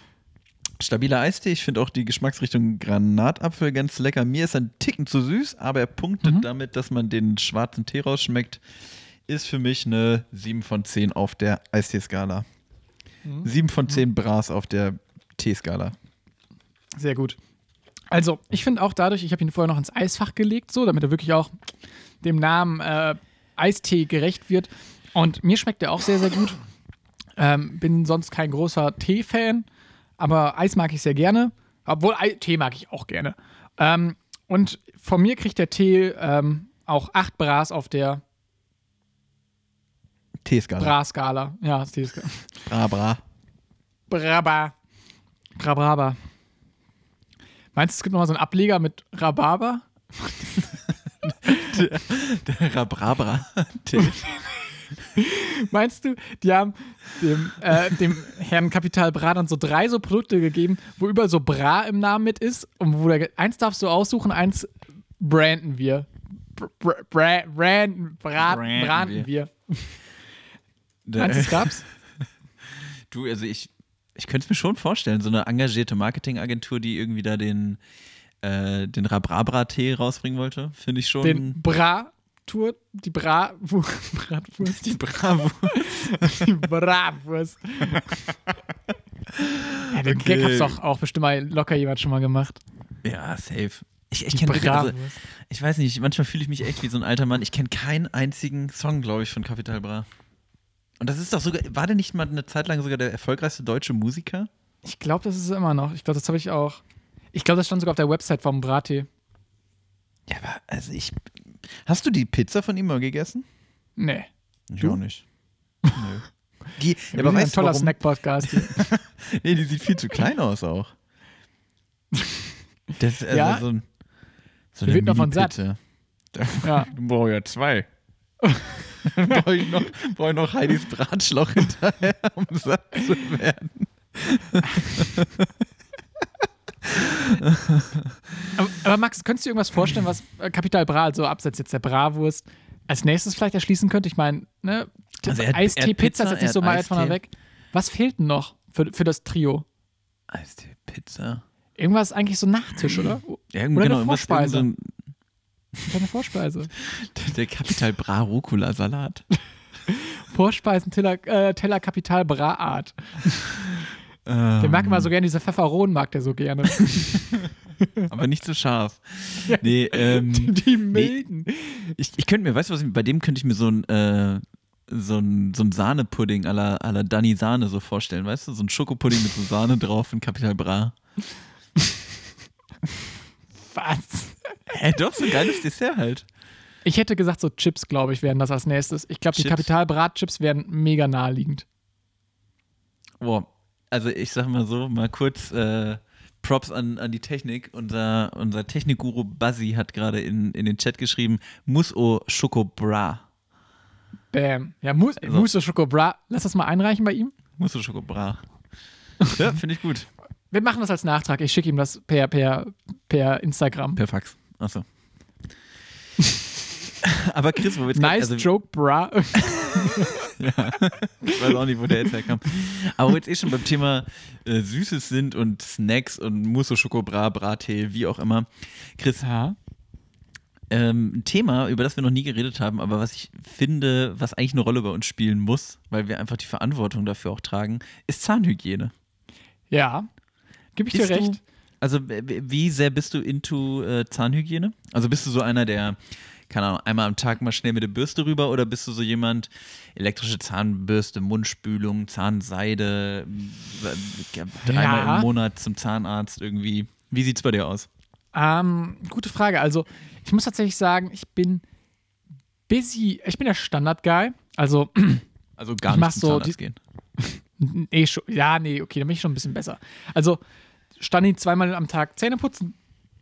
stabiler Eistee. Ich finde auch die Geschmacksrichtung Granatapfel ganz lecker. Mir ist er ein Ticken zu süß, aber er punktet Mhm. damit, dass man den schwarzen Tee rausschmeckt. Ist für mich eine 7 von 10 auf der Eistee-Skala. Mhm. 7 von 10 Bras auf der Teeskala. Sehr gut. Also, ich finde auch dadurch, ich habe ihn vorher noch ins Eisfach gelegt, so, damit er wirklich auch dem Namen äh, Eistee gerecht wird. Und mir schmeckt er auch sehr, sehr gut. Ähm, bin sonst kein großer Tee-Fan, aber Eis mag ich sehr gerne. Obwohl, Tee mag ich auch gerne. Ähm, und von mir kriegt der Tee ähm, auch 8 Bras auf der Teeskala. Bra-Skala. Ja, ist die Skala. Bra, bra. Braba. Rabraba. Meinst du, es gibt nochmal so einen Ableger mit Rhabarber? Der Rabrabra-Tee. Meinst du, die haben dem, äh, dem Herrn Kapital Bra dann so drei so Produkte gegeben, wo überall so Bra im Namen mit ist und wo der, eins darfst du aussuchen, eins branden wir. Br br bra branden, braten, Branden branden wir. Meinst du, es gab's? Du, also ich, ich könnte es mir schon vorstellen, so eine engagierte Marketingagentur, die irgendwie da den, äh, den Rabrabra-Tee rausbringen wollte, finde ich schon. Den Bra-Tour, die Bra Bratwurst. die Bravo. Die Bratwurst. ja, den Okay. Gag hat's doch auch bestimmt mal locker jemand schon mal gemacht. Ja, safe. Ich, ich kenne also, Bratwurst. ich weiß nicht, manchmal fühle ich mich echt wie so ein alter Mann. Ich kenne keinen einzigen Song, glaube ich, von Capital Bra. Und das ist doch sogar, war der nicht mal eine Zeit lang sogar der erfolgreichste deutsche Musiker? Ich glaube, das ist immer noch. Ich glaube, das habe ich auch. Ich glaube, das stand sogar auf der Website vom Brattee. Ja, aber also ich. Hast du die Pizza von ihm mal gegessen? Nee. Ich Du? auch nicht. Nö. Die, ja, aber ein weißt du, toller? Snack-Podcast. hier. Nee, die sieht viel zu klein aus auch. Das ist also Ja? so ein. So eine wird noch von satt. Mini-Pizza. ja. Du brauchst ja zwei. Dann brauche ich, noch- brauch ich noch Heidis Bratschloch hinterher, um satt zu werden. aber, aber Max, könntest du dir irgendwas vorstellen, was äh, Capital Bra, also abseits jetzt der Bravwurst, als nächstes vielleicht erschließen könnte? Ich meine, ne? Also er hat- er Eistee, hat Pizza ist jetzt nicht so weit von da weg. Was fehlt denn noch für, für das Trio? Eistee, Pizza. Irgendwas eigentlich so Nachtisch, oder? Ja, Oder genau, eine Vorspeise. irgend Keine Vorspeise. Ein, der Capital Bra Rucola-Salat. Vorspeisen, Teller, äh, Teller Kapital Bra Art. Ähm, Der mag immer so gerne, diese Pfefferonen mag der so gerne. aber nicht so scharf. Nee, ähm, Die milden. ich, ich könnte mir, weißt du was, bei dem könnte ich mir so ein, äh, so ein, so ein Sahnepudding à la, à la Danny Sahne so vorstellen, weißt du? So ein Schokopudding mit so Sahne drauf in Capital Bra. Was? Hä, doch, so ein geiles Dessert halt. Ich hätte gesagt, so Chips, glaube ich, wären das als nächstes. Ich glaube, die Chips? Kapital Bratchips wären mega naheliegend. Boah, also ich sag mal so, mal kurz äh, Props an, an die Technik. Unser, unser Technikguru Buzzy hat gerade in, in den Chat geschrieben, Musso Schoko Bra. Bam. Ja, Mus Also- Mousse Schoko Bra. Lass das mal einreichen bei ihm. Musso Schoko Bra. Ja, finde ich gut. Wir machen das als Nachtrag. Ich schicke ihm das per, per, per Instagram. Per Fax. Achso. Aber Chris, wo wir jetzt Nice also, Joke, Bra. Ja, ich weiß auch nicht, wo der jetzt herkam. Aber wo wir jetzt eh schon beim Thema äh, Süßes sind und Snacks und Mousse Schoko Bra, Brattee, wie auch immer. Chris, ja. Ähm, ein Thema, über das wir noch nie geredet haben, aber was ich finde, was eigentlich eine Rolle bei uns spielen muss, weil wir einfach die Verantwortung dafür auch tragen, ist Zahnhygiene. Ja. Gib ich Bist dir du- recht. Also, w- wie sehr bist du into äh, Zahnhygiene? Also, bist du so einer, der, keine Ahnung, einmal am Tag mal schnell mit der Bürste rüber oder bist du so jemand, elektrische Zahnbürste, Mundspülung, Zahnseide, w- dreimal Ja. im Monat zum Zahnarzt irgendwie? Wie sieht's bei dir aus? Ähm, gute Frage. Also, ich muss tatsächlich sagen, ich bin busy. Ich bin der Standard-Guy. Also, Also, gar Ich nicht mach zum so Zahnarzt gehen. nee, schon, ja, nee, okay, dann bin ich schon ein bisschen besser. Also, Stani zweimal am Tag Zähne putzen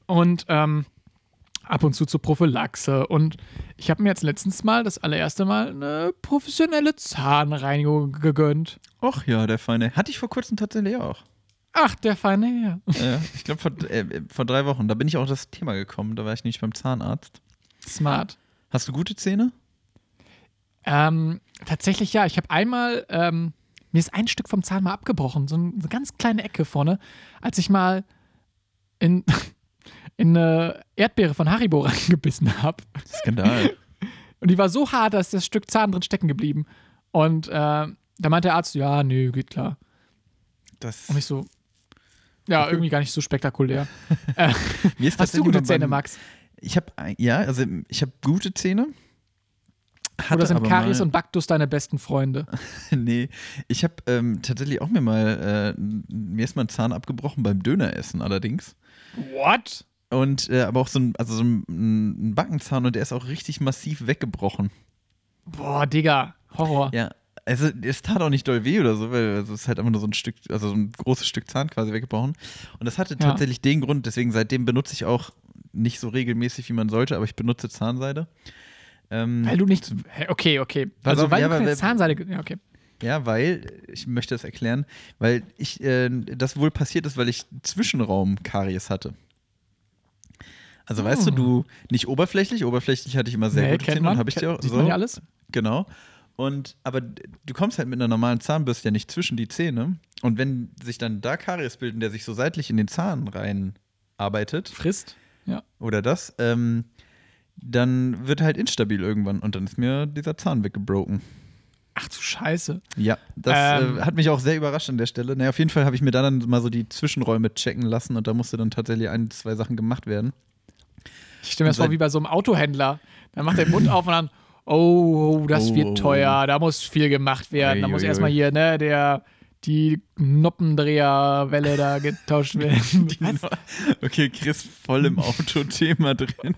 und ähm, ab und zu zur Prophylaxe. Und ich habe mir jetzt letztens mal das allererste Mal eine professionelle Zahnreinigung gegönnt. Och ja, der Feine. Hatte ich vor kurzem tatsächlich auch. Ach, der feine Herr. Ja, ich glaube vor, äh, vor drei Wochen. Da bin ich auch auf das Thema gekommen. Da war ich nicht beim Zahnarzt. Smart. Hast du gute Zähne? Ähm, tatsächlich ja. Ich habe einmal, ähm, mir ist ein Stück vom Zahn mal abgebrochen, so eine ganz kleine Ecke vorne, als ich mal in, in eine Erdbeere von Haribo reingebissen habe. Skandal. Und die war so hart, dass das Stück Zahn drin stecken geblieben. Und äh, da meinte der Arzt, ja, nee, geht klar. Das, Und ich so, ja, irgendwie gar nicht so spektakulär. mir ist Hast du gute Zähne, Max? Ich habe, ja, also ich habe gute Zähne. Oder sind Karies und Baktus deine besten Freunde? Nee, ich habe ähm, tatsächlich auch mir mal, äh, mir ist mal ein Zahn abgebrochen beim Döneressen allerdings. What? Und äh, aber auch so ein, also so ein, ein Backenzahn und der ist auch richtig massiv weggebrochen. Boah, Digga, Horror. Ja, also es tat auch nicht doll weh oder so, weil also es ist halt einfach nur so ein Stück, also so ein großes Stück Zahn quasi weggebrochen. Und das hatte Ja. tatsächlich den Grund, deswegen seitdem benutze ich auch nicht so regelmäßig, wie man sollte, aber ich benutze Zahnseide. Ähm, Weil du nicht. Okay, okay. Also, auf, weil ja, du keine weil- Zahnseide. Ja, okay. Ja, weil, ich möchte das erklären, weil ich, äh, das wohl passiert ist, weil ich Zwischenraumkaries hatte. Also weißt du, du, nicht oberflächlich, oberflächlich hatte ich immer sehr Oh. Nee, gute Zähne und habe ich dir auch Sieht so. man ja alles. Genau. Und, aber du kommst halt mit einer normalen Zahnbürste ja nicht zwischen die Zähne. Und wenn sich dann da Karies bilden, der sich so seitlich in den Zahn rein arbeitet, Frisst. Ja. oder das, ähm, dann wird er halt instabil irgendwann und dann ist mir dieser Zahn weggebroken. Ach du Scheiße. Ja, das Ähm. äh, hat mich auch sehr überrascht an der Stelle. Naja, auf jeden Fall habe ich mir da dann mal so die Zwischenräume checken lassen und da musste dann tatsächlich ein, zwei Sachen gemacht werden. Ich stelle mir das vor wie bei so einem Autohändler. Dann macht er den Mund auf und dann, oh, das Oh. wird teuer, da muss viel gemacht werden. Da muss erstmal hier, ne, der, die Noppendreherwelle da getauscht werden. Okay, Chris voll im Autothema drin.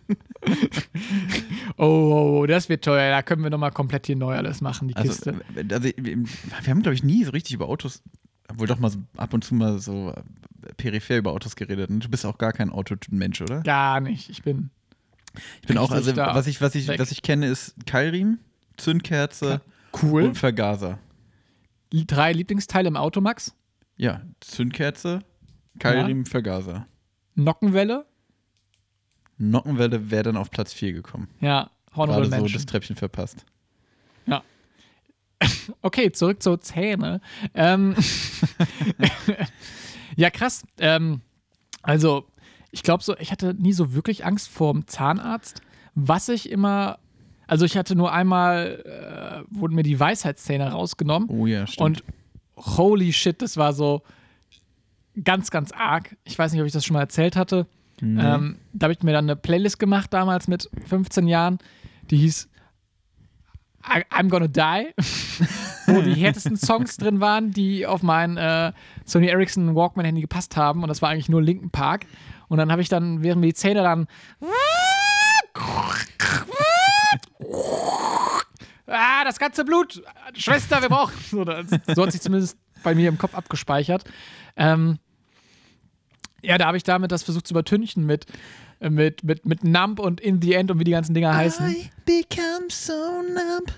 oh, oh, oh, das wird teuer, da können wir nochmal komplett hier neu alles machen, die Also, Kiste. also wir haben, glaube ich, nie so richtig über Autos, obwohl doch mal so ab und zu mal so äh, peripher über Autos geredet. Und du bist auch gar kein Automensch, oder? Gar nicht. Ich bin. Ich bin auch, also richtig was ich, was ich, weg. was ich kenne, ist Keilriemen, Zündkerze Cool. und Vergaser. Drei Lieblingsteile im Auto, Max. Ja, Zündkerze, Keilriemen, Vergaser. Nockenwelle. Nockenwelle wäre dann auf Platz 4 gekommen. Ja, Honorable Gerade so das Treppchen verpasst. Okay, zurück zur Zähne. Ähm, ja, krass. Ähm, also, ich glaube so, ich hatte nie so wirklich Angst vor dem Zahnarzt. Was ich immer, also ich hatte nur einmal, äh, wurden mir die Weisheitszähne rausgenommen. Oh ja, stimmt. Und holy shit, das war so ganz, ganz arg. Ich weiß nicht, ob ich das schon mal erzählt hatte. Ähm, da habe ich mir dann eine Playlist gemacht damals mit 15 Jahren, die hieß I I'm Gonna Die, wo die härtesten Songs drin waren, die auf mein äh, Sony Ericsson Walkman-Handy gepasst haben. Und das war eigentlich nur Linken Park. Und dann habe ich dann, während mir die Zähne dann Ah, das ganze Blut. Schwester, wir brauchen. So, hat sich zumindest bei mir im Kopf abgespeichert. Ähm, ja, da habe ich damit das versucht zu übertünchen mit, mit, mit, mit Nump und In the End und wie die ganzen Dinger heißen. become so numb.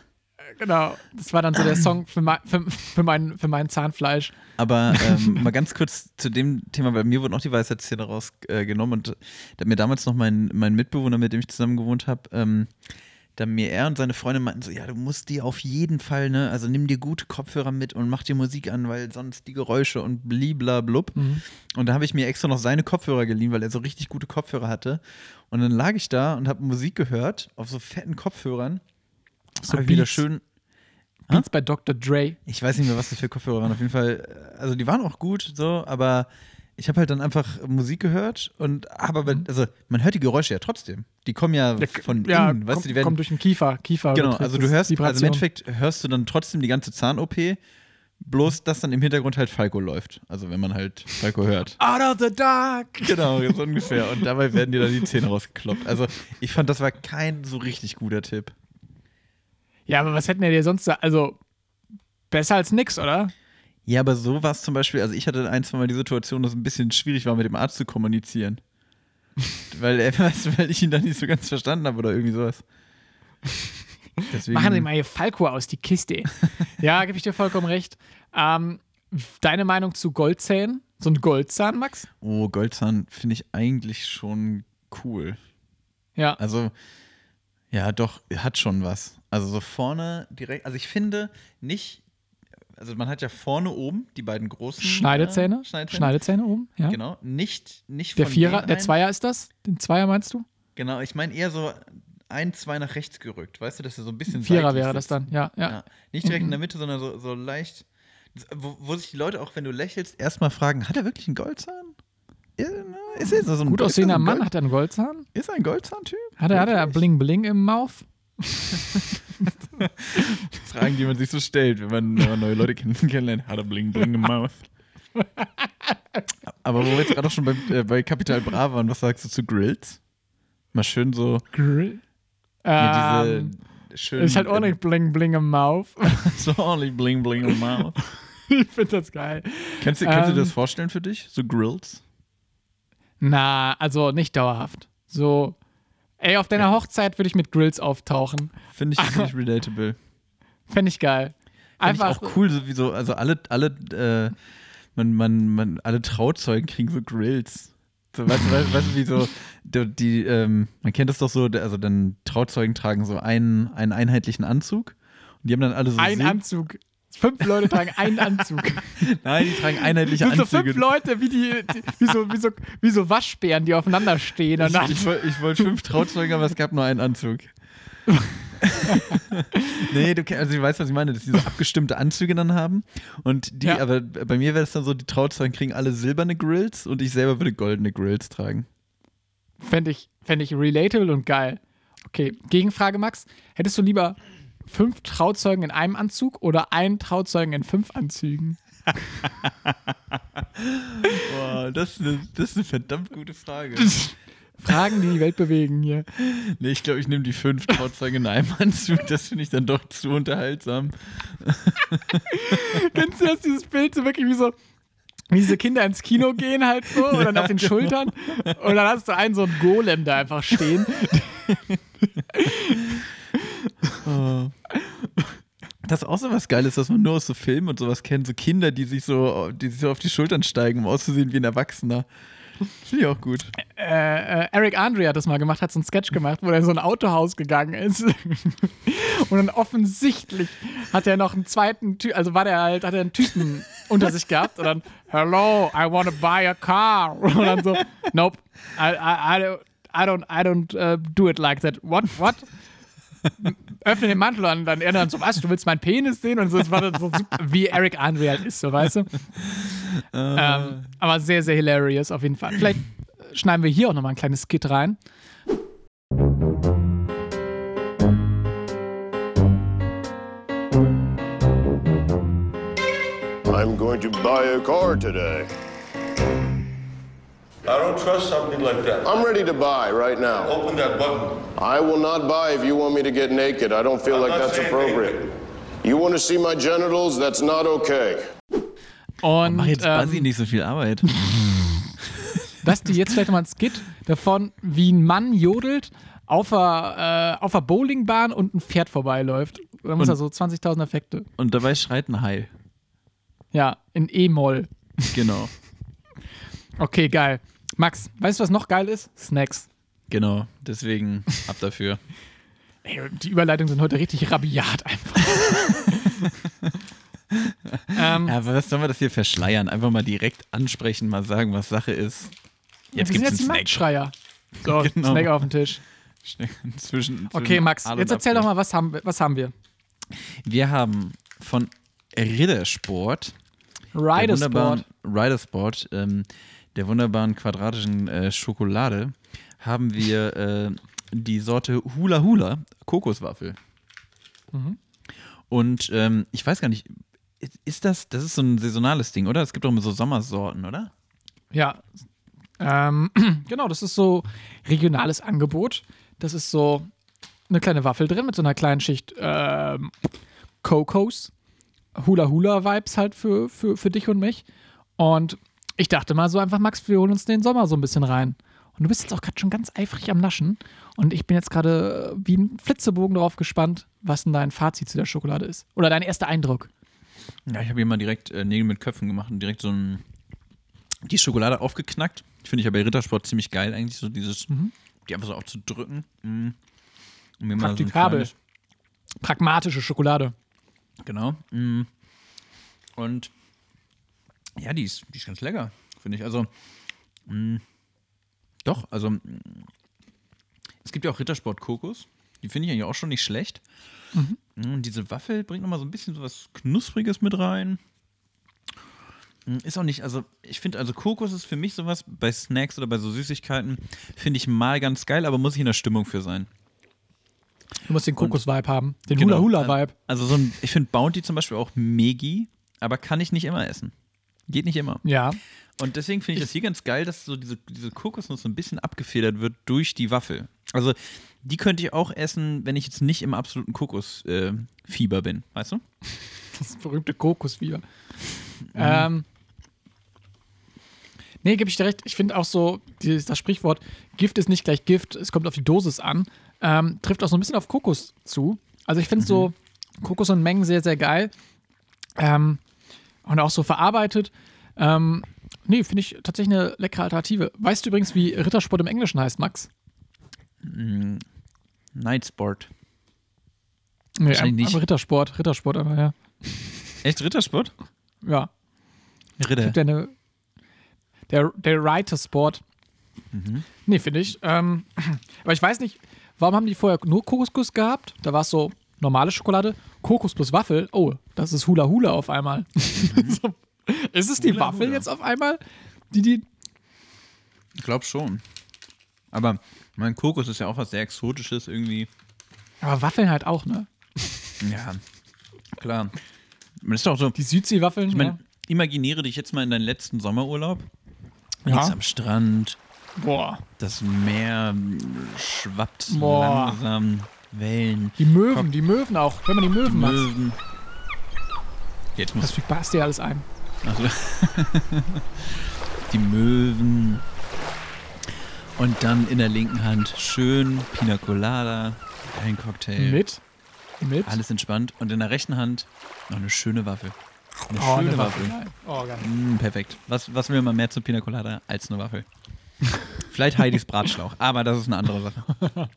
Genau. Das war dann so der Song für, mein, für, für, mein, für mein Zahnfleisch. Aber ähm, mal ganz kurz zu dem Thema, bei mir wurden auch die Weisheitszähne rausgenommen äh, genommen und da mir damals noch mein, mein Mitbewohner, mit dem ich zusammen gewohnt habe, ähm, da mir er und seine Freundin meinten so, ja, du musst dir auf jeden Fall, ne, also nimm dir gute Kopfhörer mit und mach dir Musik an, weil sonst die Geräusche und bliblablub. Und da habe ich mir extra noch seine Kopfhörer geliehen, weil er so richtig gute Kopfhörer hatte. Und dann lag ich da und habe Musik gehört auf so fetten Kopfhörern. So ich wieder Beats. schön Beats bei Dr. Dre. ich weiß nicht mehr, was das für Kopfhörer waren. Auf jeden Fall, also die waren auch gut, so, aber ich habe halt dann einfach Musik gehört und habe aber, also man hört die Geräusche ja trotzdem. Die kommen ja von ja, innen, weißt du, die werden. kommt durch den Kiefer. Kiefer genau, also du hörst, also im Vibration. Endeffekt hörst du dann trotzdem die ganze Zahn-OP, bloß dass dann im Hintergrund halt Falco läuft. Also wenn man halt Falco hört. Out of the dark. Genau, so ungefähr. Und dabei werden dir dann die Zähne rausgekloppt. Also ich fand, das war kein so richtig guter Tipp. Ja, aber was hätten wir dir sonst da? Also, besser als nix, oder? Ja, aber so war es zum Beispiel, also ich hatte ein, zwei Mal die Situation, dass es ein bisschen schwierig war, mit dem Arzt zu kommunizieren. weil, er, weißt du, weil ich ihn dann nicht so ganz verstanden habe oder irgendwie sowas. Deswegen, Machen Sie mal hier Falco aus, die Kiste. ja, gebe ich dir vollkommen recht. Ähm, deine Meinung zu Goldzähnen? So ein Goldzahn, Max? Oh, Goldzahn finde ich eigentlich schon cool. Ja. Also, ja, doch, hat schon was. Also so vorne direkt, also ich finde nicht, also man hat ja vorne oben die beiden großen Schneidezähne? Äh, Schneidezähne. Schneidezähne oben? Ja. Genau, nicht, nicht Der Vierer, der Zweier ist das? Den Zweier meinst du? Genau, ich meine eher so ein, zwei nach rechts gerückt, weißt du, dass er so ein bisschen Vierer wäre das sitzt. dann, ja, ja. Ja. Nicht direkt Mhm. in der Mitte, sondern so, so leicht, wo, wo sich die Leute auch, wenn du lächelst, erstmal fragen, hat er wirklich einen Goldzahn? Ist er so ein Gut er aussehender Mann, Gold- hat er einen Goldzahn? Ist er ein Goldzahn-Typ? Hat er, hat er? Bling Bling im Mouth? Fragen, die man sich so stellt, wenn man, wenn man neue Leute kenn- kennenlernt. Hat er Bling Bling im Mouth? Aber wo wir jetzt gerade auch schon bei, äh, bei Capital Bra waren, was sagst du zu Grills? Mal schön so Grill? ja, Ähm, diese schönen, ist halt auch nicht Bling Bling im Mouth. so ordentlich Bling Bling im Mouth. ich finde das geil. Kannst, du- kannst du Ähm, dir das vorstellen für dich? So Grills? Na, also nicht dauerhaft. So, ey, auf deiner Hochzeit würde ich mit Grills auftauchen. Finde ich, find ich relatable. Fände ich geil. Finde Einfach. ich auch cool, sowieso. Also alle, alle, äh, man, man, man, alle Trauzeugen kriegen so Grills. So, weißt, du, weißt, weißt du, wie so, die, die ähm, man kennt das doch so, also dann Trauzeugen tragen so einen, einen einheitlichen Anzug die haben dann alle so. Ein Anzug. Fünf Leute tragen einen Anzug. Nein, die tragen einheitliche sind so Anzüge. fünf Leute, wie, die, die, wie, so, wie, so, wie so Waschbären, die aufeinander stehen. Ich, ich, ich wollte fünf Trauzeugen, aber es gab nur einen Anzug. nee, du, also ich weiß, was ich meine, dass die so abgestimmte Anzüge dann haben. Und die, Ja. aber bei mir wäre es dann so, die Trauzeugen kriegen alle silberne Grills und ich selber würde goldene Grills tragen. Fände ich, fänd ich relatable und geil. Okay, Gegenfrage, Max. Hättest du lieber fünf Trauzeugen in einem Anzug oder einen Trauzeugen in fünf Anzügen? Boah, das ist, eine, das ist eine verdammt gute Frage. Fragen, die die Welt bewegen hier. Nee, ich glaube, ich nehme die fünf Trauzeugen in einem Anzug. Das finde ich dann doch zu unterhaltsam. Kennst du das, dieses Bild so wirklich wie so, wie diese Kinder ins Kino gehen halt so und dann auf den Schultern und dann hast du einen so einen Golem da einfach stehen. Das ist auch so was Geiles, was man nur aus so Filmen und sowas kennt. So Kinder, die sich so, die sich so auf die Schultern steigen, um auszusehen wie ein Erwachsener. Finde ich auch gut. äh, äh, Eric Andre hat das mal gemacht, hat so einen Sketch gemacht, wo er in so ein Autohaus gegangen ist. und dann offensichtlich hat er noch einen zweiten Typ, also war der halt, hat er einen Typen unter sich gehabt und dann, hello, I want to buy a car. Und dann so, nope, I, I, I don't, I don't, I don't uh, do it like that. What, what? Öffne den Mantel und dann er dann so, was, du willst meinen Penis sehen? Und so, das war dann so super, wie Eric Andre halt ist, so, weißt du? Ähm, aber sehr, sehr hilarious auf jeden Fall. Vielleicht äh, schneiden wir hier auch nochmal ein kleines Skit rein. I'm going to buy a car today. I don't trust something like that. I'm ready to buy right now. Open that button. I will not buy if you want me to get naked. I don't feel I'm like that's appropriate. You want to see my genitals? That's not okay. Und Mach jetzt Buzzy ähm, nicht so viel Arbeit. das die jetzt vielleicht mal ein Skit davon, wie ein Mann jodelt auf der, äh, auf der Bowlingbahn und ein Pferd vorbeiläuft. Da muss er so 20.000 Effekte. Und dabei schreit ein Hai. Ja, in E-Moll. Genau. Okay, geil. Max, weißt du, was noch geil ist? Snacks. Genau. Deswegen ab dafür. Ey, die Überleitungen sind heute richtig rabiat einfach. ähm, Ja, aber was sollen wir das hier verschleiern? Einfach mal direkt ansprechen, mal sagen, was Sache ist. Jetzt jetzt die einen Snack. Marktschreier. So, Genau. Snack auf den Tisch. Zwischen, zwischen Okay, Max, jetzt erzähl doch mal, was haben, wir- was haben wir? Wir haben von Rittersport, der Ridersport. Ridersport, ähm, der wunderbaren quadratischen äh, Schokolade, haben wir äh, die Sorte Hula Hula Kokoswaffel. Mhm. Und ähm, ich weiß gar nicht, ist- das, das ist so ein saisonales Ding, oder? Es gibt auch immer so Sommersorten, oder? Ja. Ähm, genau, das ist so regionales Angebot. Das ist so eine kleine Waffel drin mit so einer kleinen Schicht ähm, Kokos. Hula-Hula-Vibes halt für, für, für dich und mich. Und ich dachte mal so einfach, Max, wir holen uns den Sommer so ein bisschen rein. Und du bist jetzt auch gerade schon ganz eifrig am Naschen. Und ich bin jetzt gerade äh, wie ein Flitzebogen darauf gespannt, was denn dein Fazit zu der Schokolade ist. Oder dein erster Eindruck. Ja, ich habe hier mal direkt äh, Nägel mit Köpfen gemacht und direkt so ein, die Schokolade aufgeknackt. Finde ich ja bei Rittersport ziemlich geil, eigentlich, so dieses, die einfach so aufzudrücken. Und mir mal so ein Praktikabel. kleines- Pragmatische Schokolade. Genau. Mm. Und ja, die ist, die ist ganz lecker, finde ich. Also, mm, doch, also mm, es gibt ja auch Rittersport Kokos. Die finde ich eigentlich auch schon nicht schlecht. Mm, Und diese Waffel bringt nochmal so ein bisschen so was Knuspriges mit rein. Mm, Ist auch nicht, also ich finde, also Kokos ist für mich sowas bei Snacks oder bei so Süßigkeiten, finde ich mal ganz geil, aber muss ich in der Stimmung für sein. Du musst den Kokos-Vibe haben. Den Genau. Hula-Hula-Vibe. Also so ein, ich finde Bounty zum Beispiel auch Megi, aber kann ich nicht immer essen. Geht nicht immer. Ja. Und deswegen finde ich das hier ganz geil, dass so diese, diese Kokosnuss so ein bisschen abgefedert wird durch die Waffel. Also die könnte ich auch essen, wenn ich jetzt nicht im absoluten Kokosfieber bin, weißt du? Das berühmte Kokosfieber. Ähm, nee, gebe ich dir recht. Ich finde auch so, dieses, das Sprichwort, Gift ist nicht gleich Gift, es kommt auf die Dosis an, ähm, trifft auch so ein bisschen auf Kokos zu. Also ich finde so Kokos und Mengen sehr, sehr geil. Ähm, und auch so verarbeitet. Ähm, nee, finde ich tatsächlich eine leckere Alternative. Weißt du übrigens, wie Rittersport im Englischen heißt, Max? Night Sport. Nee, Wahrscheinlich nicht. am Rittersport, Rittersport aber, ja. Echt Rittersport? Ja. Ritter. Gibt ja eine, der, der Reitersport. Mhm. Nee, finde ich. Ähm, aber ich weiß nicht, warum haben die vorher nur Kokoskuss gehabt? Da war es so normale Schokolade, Kokos plus Waffel. Oh, das ist Hula Hula auf einmal. so, ist es die Hula Waffel Hula. jetzt auf einmal? Die, die. Ich glaube schon. Aber mein Kokos ist ja auch was sehr Exotisches irgendwie. Aber Waffeln halt auch, ne? Ja, klar. Man ist doch so. Die Südsee-Waffeln. Ich meine, ja. imaginiere dich jetzt mal in deinen letzten Sommerurlaub. Ja. Liegst am Strand, Boah. das Meer schwappt Boah. langsam, Wellen, Die Möwen, die Möwen auch. Wenn man die Möwen macht. Möwen. Jetzt muss Das passt dir alles ein. Also, die Möwen. Und dann in der linken Hand schön Pina Colada, ein Cocktail. Mit? Mit? Alles entspannt. Und in der rechten Hand noch eine schöne Waffel. Eine Oh, schöne eine Waffel. Waffel. Oh, geil. Mm, perfekt. Was, was will man mehr zu Pina Colada als eine Waffel? Vielleicht Heidis Bratschlauch, aber das ist eine andere Sache.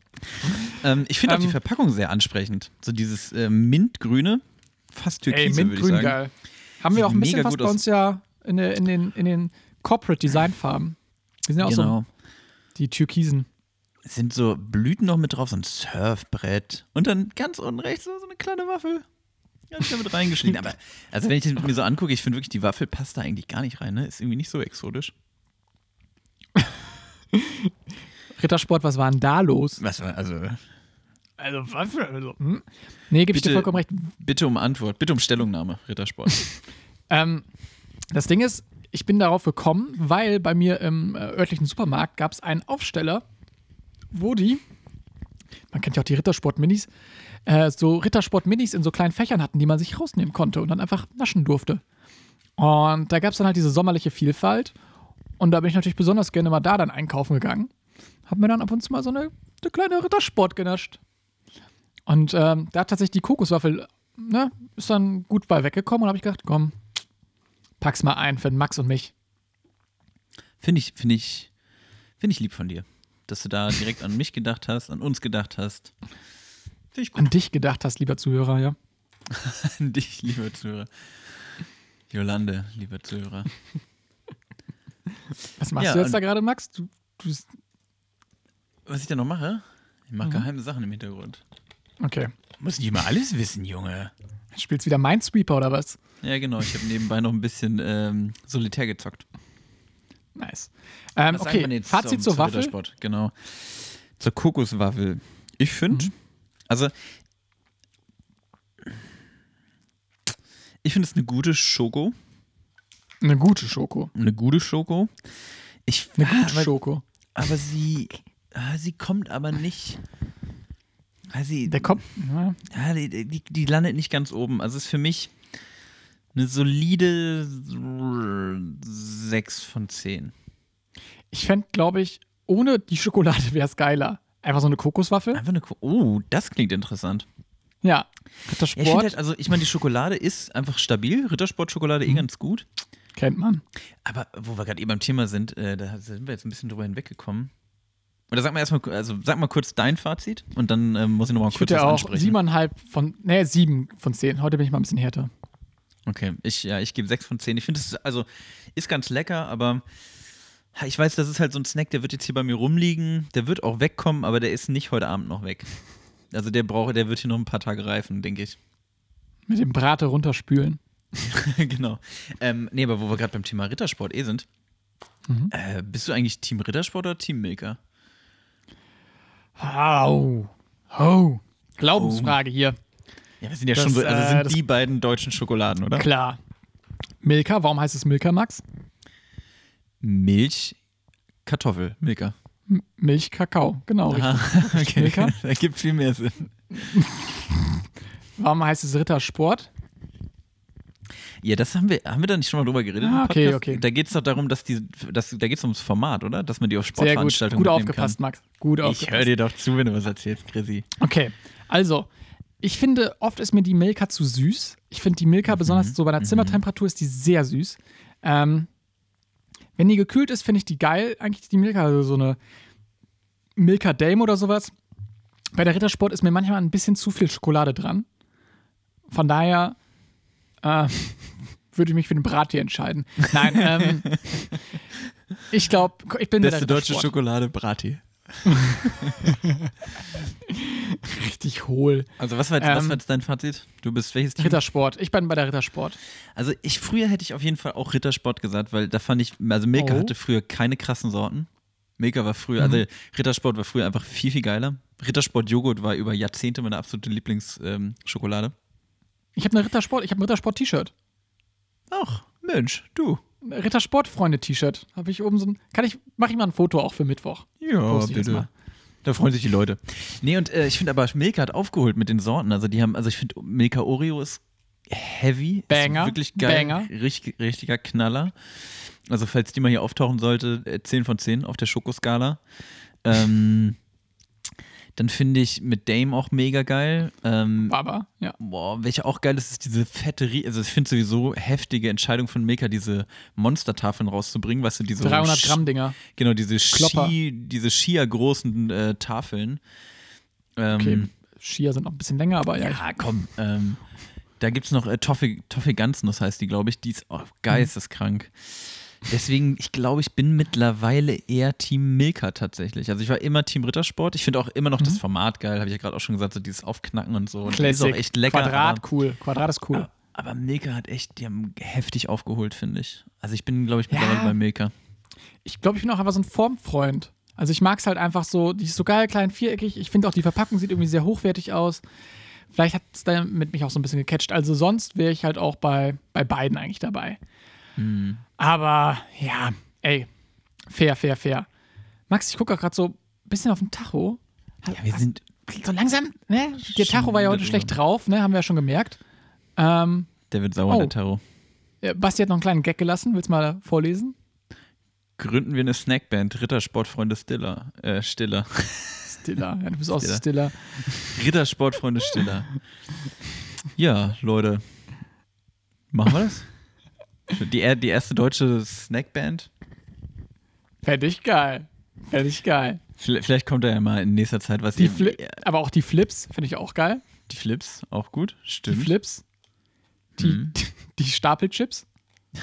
ähm, ich finde auch die Ähm, Verpackung sehr ansprechend. So dieses äh, Mintgrüne, fast Ey, türkise, würde ich Mintgrün, geil. Haben wir auch ein bisschen was bei uns ja in, der, in, den, in den Corporate Design Farben. Wir sind ja auch Genau. so die Türkisen. Es sind so Blüten noch mit drauf, so ein Surfbrett. Und dann ganz unten rechts so, so eine kleine Waffel. Ganz damit reingeschnitten. Aber, also wenn ich das mir so angucke, ich finde wirklich, die Waffel passt da eigentlich gar nicht rein. Ne? Ist irgendwie nicht so exotisch. Rittersport, was war denn da los? Was war, also, Also, Waffel, also. Hm? Nee, gebe ich dir Bitte- vollkommen recht. bitte um Antwort, bitte um Stellungnahme, Rittersport. Ähm, das Ding ist, ich bin darauf gekommen, weil bei mir im äh, örtlichen Supermarkt gab es einen Aufsteller, wo die, man kennt ja auch die Rittersport-Minis, äh, so Rittersport-Minis in so kleinen Fächern hatten, die man sich rausnehmen konnte und dann einfach naschen durfte. Und da gab es dann halt diese sommerliche Vielfalt. Und da bin ich natürlich besonders gerne mal da dann einkaufen gegangen. Hab mir dann ab und zu mal so eine, eine kleine Rittersport genascht. Und ähm, da hat tatsächlich die Kokoswaffel, ne, ist dann gut bei weggekommen und habe ich gedacht, komm, pack's mal ein für den Max und mich. Finde ich, finde ich, finde ich lieb von dir. Dass du da direkt an mich gedacht hast, an uns gedacht hast. Ich gut. An dich gedacht hast, lieber Zuhörer, ja. An dich, lieber Zuhörer. Jolande, lieber Zuhörer. Was machst Ja, du jetzt da gerade, Max? Du, du bist, Was ich da noch mache? Ich Mhm. mache geheime Sachen im Hintergrund. okay. Muss nicht immer alles wissen, Junge. Spielst wieder Minesweeper oder was? Ja, genau. Ich habe nebenbei noch ein bisschen ähm, Solitär gezockt. Nice. Ähm, okay, jetzt Fazit zur zu Waffel. Rittersport? Genau. Zur Kokoswaffel. Ich finde, Mhm. also ich finde es eine gute Schoko. Eine gute Schoko. Eine gute Schoko. Ich, Eine gute aber, Schoko. aber sie, ah, sie kommt aber nicht. Ah, sie, Der kommt. Ja. Die, die, die landet nicht ganz oben. Also ist für mich eine solide 6 von 10. Ich fände, glaube ich, ohne die Schokolade wäre es geiler. Einfach so eine Kokoswaffel. Einfach eine. Ko oh, das klingt interessant. Ja. Ja, ich Rittersport halt, also ich meine, die Schokolade ist einfach stabil. Rittersport-Schokolade eh ganz gut. Kennt man. Aber wo wir gerade eben beim Thema sind, äh, da sind wir jetzt ein bisschen drüber hinweggekommen. Oder sag mal erstmal, also sag mal kurz dein Fazit und dann ähm, muss ich nochmal kurz was auch ansprechen. siebeneinhalb von, nee, sieben von zehn. Heute bin ich mal ein bisschen härter. Okay, ich, ja, ich gebe 6 von 10. Ich finde es, also, ist ganz lecker, aber ich weiß, das ist halt so ein Snack, der wird jetzt hier bei mir rumliegen. Der wird auch wegkommen, aber der ist nicht heute Abend noch weg. Also der braucht, der wird hier noch ein paar Tage reifen, denke ich. Mit dem Brate runterspülen. genau. Ähm, nee, aber wo wir gerade beim Thema Rittersport eh sind, Mhm. äh, bist du eigentlich Team Rittersport oder Team Milka? Au. Oh. Glaubensfrage hier. Ja, wir sind ja Das, schon so, also äh, sind das- die beiden deutschen Schokoladen, oder? Klar. Milka, warum heißt es Milka, Max? Milch, Kartoffel, Milka. M Milch, Kakao. Genau. Aha, okay. Milka? Da gibt viel mehr Sinn. Warum heißt es Rittersport? Ja, das haben wir, haben wir da nicht schon mal drüber geredet? Ah, okay, okay. Da geht es doch darum, dass die, dass, da geht es ums Format, oder? Dass man die auf Sehr gut. Sportveranstaltungen Gut aufgepasst, kann. Max. Gut Ich höre aufgepasst. dir doch zu, wenn du was erzählst, Chrissy. Okay, also, ich finde, oft ist mir die Milka zu süß. Ich finde die Milka, besonders so bei der Zimmertemperatur, ist die sehr süß. Ähm, wenn die gekühlt ist, finde ich die geil. Eigentlich die Milka, also so eine Milka Dame oder sowas. Bei der Rittersport ist mir manchmal ein bisschen zu viel Schokolade dran. Von daher äh, würde ich mich für den Brattee entscheiden. Nein, ähm, ich glaube, ich bin Beste deutsche Rittersport. Schokolade, Brati. Richtig hohl. Also was war, jetzt, was Ähm, war jetzt dein Fazit? Du bist welches Team? Rittersport. Ich bin bei der Rittersport. Also ich früher hätte ich auf jeden Fall auch Rittersport gesagt, weil da fand ich, also Milka Oh. hatte früher keine krassen Sorten. Milka war früher, Mhm. also Rittersport war früher einfach viel, viel geiler. Rittersport Joghurt war über Jahrzehnte meine absolute Lieblingsschokolade. Ähm. Ich habe eine Rittersport, ich habe ein Rittersport-T-Shirt. Ach, Mensch, du. Rittersport-Freunde-T-Shirt. Habe ich oben so ein. Kann ich, mache ich mal ein Foto auch für Mittwoch. Ja, bitte. Da freuen sich die Leute. Nee, und äh, ich finde aber, Milka hat aufgeholt mit den Sorten. Also die haben, also ich finde, Milka Oreo ist heavy. Banger, Ist wirklich geil. Banger. Richtig, richtiger Knaller. Also falls die mal hier auftauchen sollte, äh, 10 von 10 auf der Schokoskala. Ähm, dann finde ich mit Dame auch mega geil. Ähm, Baba, ja. Boah, welche auch geil ist, ist diese fette, Rie- also ich finde sowieso heftige Entscheidung von Milka, diese Monstertafeln rauszubringen, weißt du, diese 300 Sch- Gramm Dinger. Genau, diese Klopper. Ski, diese Skier-großen äh, Tafeln. Ähm, Okay. Skier sind noch ein bisschen länger, aber ja. ja, komm. Ähm, da gibt es noch äh, Toffee, Toffee Ganznuss, heißt die, glaube ich. Die ist oh, geisteskrank. Deswegen, ich glaube, ich bin mittlerweile eher Team Milka tatsächlich. Also ich war immer Team Rittersport. Ich finde auch immer noch das Format geil, habe ich ja gerade auch schon gesagt, so dieses Aufknacken und so. Und die ist auch echt lecker. Quadrat aber- cool. Quadrat ist cool. aber Milka hat echt, die haben heftig aufgeholt, finde ich. Also ich bin, glaube ich, mittlerweile Ja. bei Milka. Ich glaube, ich bin auch einfach so ein Formfreund. Also ich mag es halt einfach so, die ist so geil, klein, viereckig. Ich finde auch, die Verpackung sieht irgendwie sehr hochwertig aus. Vielleicht hat es damit mich auch so ein bisschen gecatcht. Also sonst wäre ich halt auch bei, bei beiden eigentlich dabei. Hm. Aber ja, ey, fair, fair, fair. Max, ich gucke gerade so ein bisschen auf den Tacho. Ja, wir sind So langsam, ne? Der Tacho war ja heute schlecht drauf, ne? Haben wir ja schon gemerkt. Ähm, Der wird sauer, Oh. der ja, Basti hat noch einen kleinen Gag gelassen. Willst du mal vorlesen? Gründen wir eine Snackband, Rittersportfreunde Stiller. Äh, Stiller. Stiller. Ja, du bist auch Stiller. Stiller. Rittersportfreunde Stiller. Ja, Leute. Machen wir das? Die, die erste deutsche Snackband? Fände ich geil. Fände ich geil. Vielleicht vielleicht kommt da ja mal in nächster Zeit was. Die Fli aber auch die Flips finde ich auch geil. die Flips, auch gut. Die Stimmt. Flips. Die, Mhm. die Stapelchips.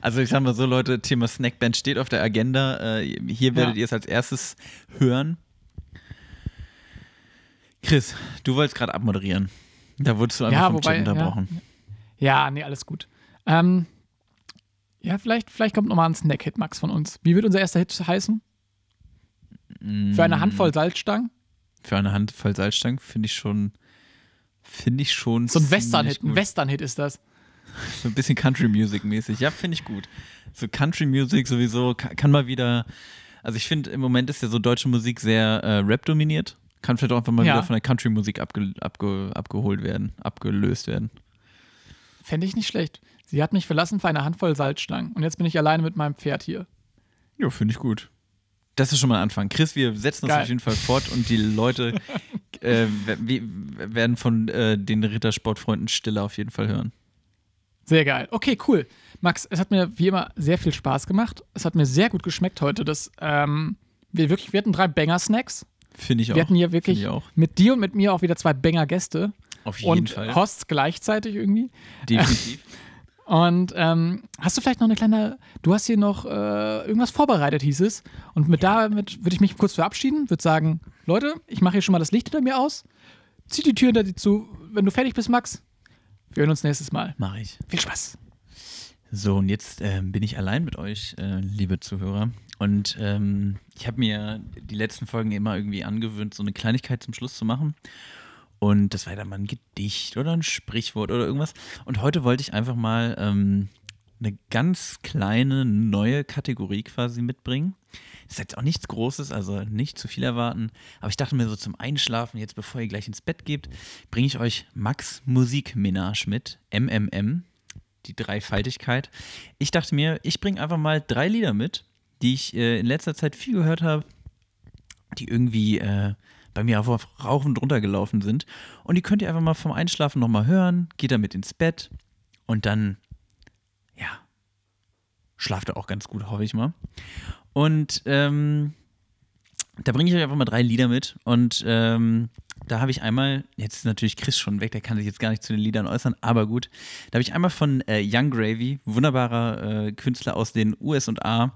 Also ich sag mal so, Leute, Thema Snackband steht auf der Agenda. Äh, hier werdet Ja. ihr es als erstes hören. Chris, du wolltest gerade abmoderieren. Da wurdest du einfach Ja, vom wobei, Chat ja. unterbrochen. Ja, nee, alles gut. Ähm, ja, vielleicht, vielleicht kommt nochmal ein Snack-Hit, Max, von uns. Wie wird unser erster Hit heißen? Für eine Mm, Handvoll Salzstangen? Für eine Handvoll Salzstangen finde ich schon, finde ich schon So ein Western-Hit. Ein. Western-Hit ist das. So ein bisschen Country Music mäßig. Ja, finde ich gut. So Country Music sowieso kann, kann mal wieder. Also ich finde, im Moment ist ja so deutsche Musik sehr äh, Rap dominiert. Kann vielleicht auch einfach mal Ja. wieder von der Country Musik abge, abge, abgeholt werden, abgelöst werden. Fände ich nicht schlecht. Sie hat mich verlassen für eine Handvoll Salzstangen. Und jetzt bin ich alleine mit meinem Pferd hier. Ja, finde ich gut. Das ist schon mal ein Anfang. Chris, wir setzen uns Geil. auf jeden Fall fort und die Leute äh, werden von äh, den Rittersportfreunden Stille auf jeden Fall hören. Sehr geil. Okay, cool. Max, es hat mir wie immer sehr viel Spaß gemacht. Es hat mir sehr gut geschmeckt heute. Das, ähm, wir, wirklich, wir hatten drei Banger-Snacks. Finde ich auch. Wir hatten hier wirklich mit dir und mit mir auch wieder zwei Banger-Gäste. Auf jeden Und Fall. Hosts gleichzeitig irgendwie. Definitiv. Und ähm, hast du vielleicht noch eine kleine, du hast hier noch äh, irgendwas vorbereitet, hieß es. Und mit damit würde ich mich kurz verabschieden, würde sagen, Leute, ich mache hier schon mal das Licht hinter mir aus. Zieh die Tür hinter dir zu. Wenn du fertig bist, Max, wir hören uns nächstes Mal. Mache ich. Viel Spaß. So, und jetzt ähm, bin ich allein mit euch, äh, liebe Zuhörer. Und ähm, ich habe mir die letzten Folgen immer irgendwie angewöhnt, so eine Kleinigkeit zum Schluss zu machen. Und das war dann mal ein Gedicht oder ein Sprichwort oder irgendwas. Und heute wollte ich einfach mal ähm, eine ganz kleine neue Kategorie quasi mitbringen. Das ist jetzt auch nichts Großes, also nicht zu viel erwarten. Aber ich dachte mir so zum Einschlafen, jetzt bevor ihr gleich ins Bett gebt, bringe ich euch Max Musikmenage mit, MMM die Dreifaltigkeit. Ich dachte mir, ich bringe einfach mal drei Lieder mit, die ich äh, in letzter Zeit viel gehört habe, die irgendwie äh, bei mir auf rauf und runter gelaufen sind. Und die könnt ihr einfach mal vom Einschlafen nochmal hören, geht damit ins Bett und dann, ja, schlaft ihr auch ganz gut, hoffe ich mal. Und ähm, da bringe ich euch einfach mal drei Lieder mit und ähm, da habe ich einmal, jetzt ist natürlich Chris schon weg, der kann sich jetzt gar nicht zu den Liedern äußern, aber gut. Da habe ich einmal von äh, Young Gravy, wunderbarer äh, Künstler aus den USA,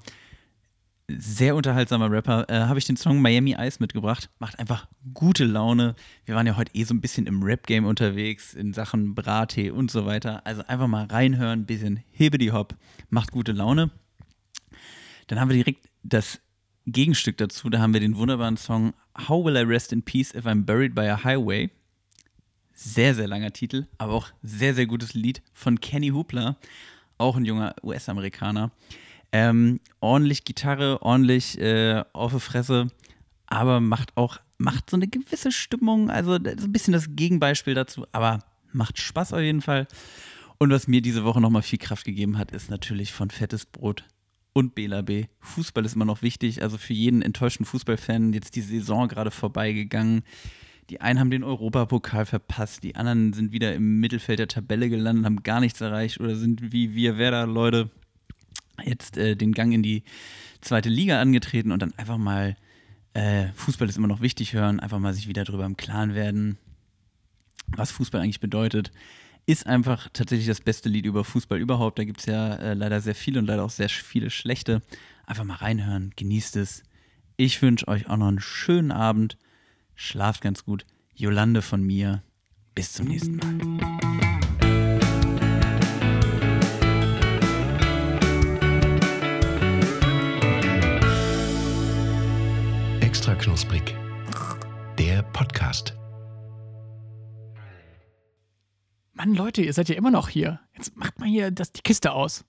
sehr unterhaltsamer Rapper, äh, habe ich den Song Miami Ice mitgebracht. Macht einfach gute Laune. Wir waren ja heute eh so ein bisschen im Rap-Game unterwegs, in Sachen Brattee und so weiter. Also einfach mal reinhören, bisschen Hibbidi-Hop, macht gute Laune. Dann haben wir direkt das Gegenstück dazu. Da haben wir den wunderbaren Song How Will I Rest in Peace If I'm Buried by a Highway. Sehr, sehr langer Titel, aber auch sehr, sehr gutes Lied von Kenny Hoopla, auch ein junger US-Amerikaner. Ähm, ordentlich Gitarre, ordentlich äh, auf die Fresse, aber macht auch, macht so eine gewisse Stimmung, also ein bisschen das Gegenbeispiel dazu, aber macht Spaß auf jeden Fall. Und was mir diese Woche nochmal viel Kraft gegeben hat, ist natürlich von Fettes Brot und Bela B. Fußball ist immer noch wichtig, also für jeden enttäuschten Fußballfan jetzt die Saison gerade vorbeigegangen. Die einen haben den Europapokal verpasst, die anderen sind wieder im Mittelfeld der Tabelle gelandet, haben gar nichts erreicht oder sind wie wir Werder-Leute jetzt äh, den Gang in die zweite Liga angetreten und dann einfach mal äh, Fußball ist immer noch wichtig hören, einfach mal sich wieder darüber im Klaren werden, was Fußball eigentlich bedeutet. Ist einfach tatsächlich das beste Lied über Fußball überhaupt. Da gibt es ja äh, leider sehr viele und leider auch sehr viele schlechte. Einfach mal reinhören, genießt es. Ich wünsche euch auch noch einen schönen Abend. Schlaft ganz gut. Jolande von mir. Bis zum nächsten Mal. Knusprig. Der Podcast. Mann, Leute, ihr seid ja immer noch hier. Jetzt macht mal hier das, die Kiste aus.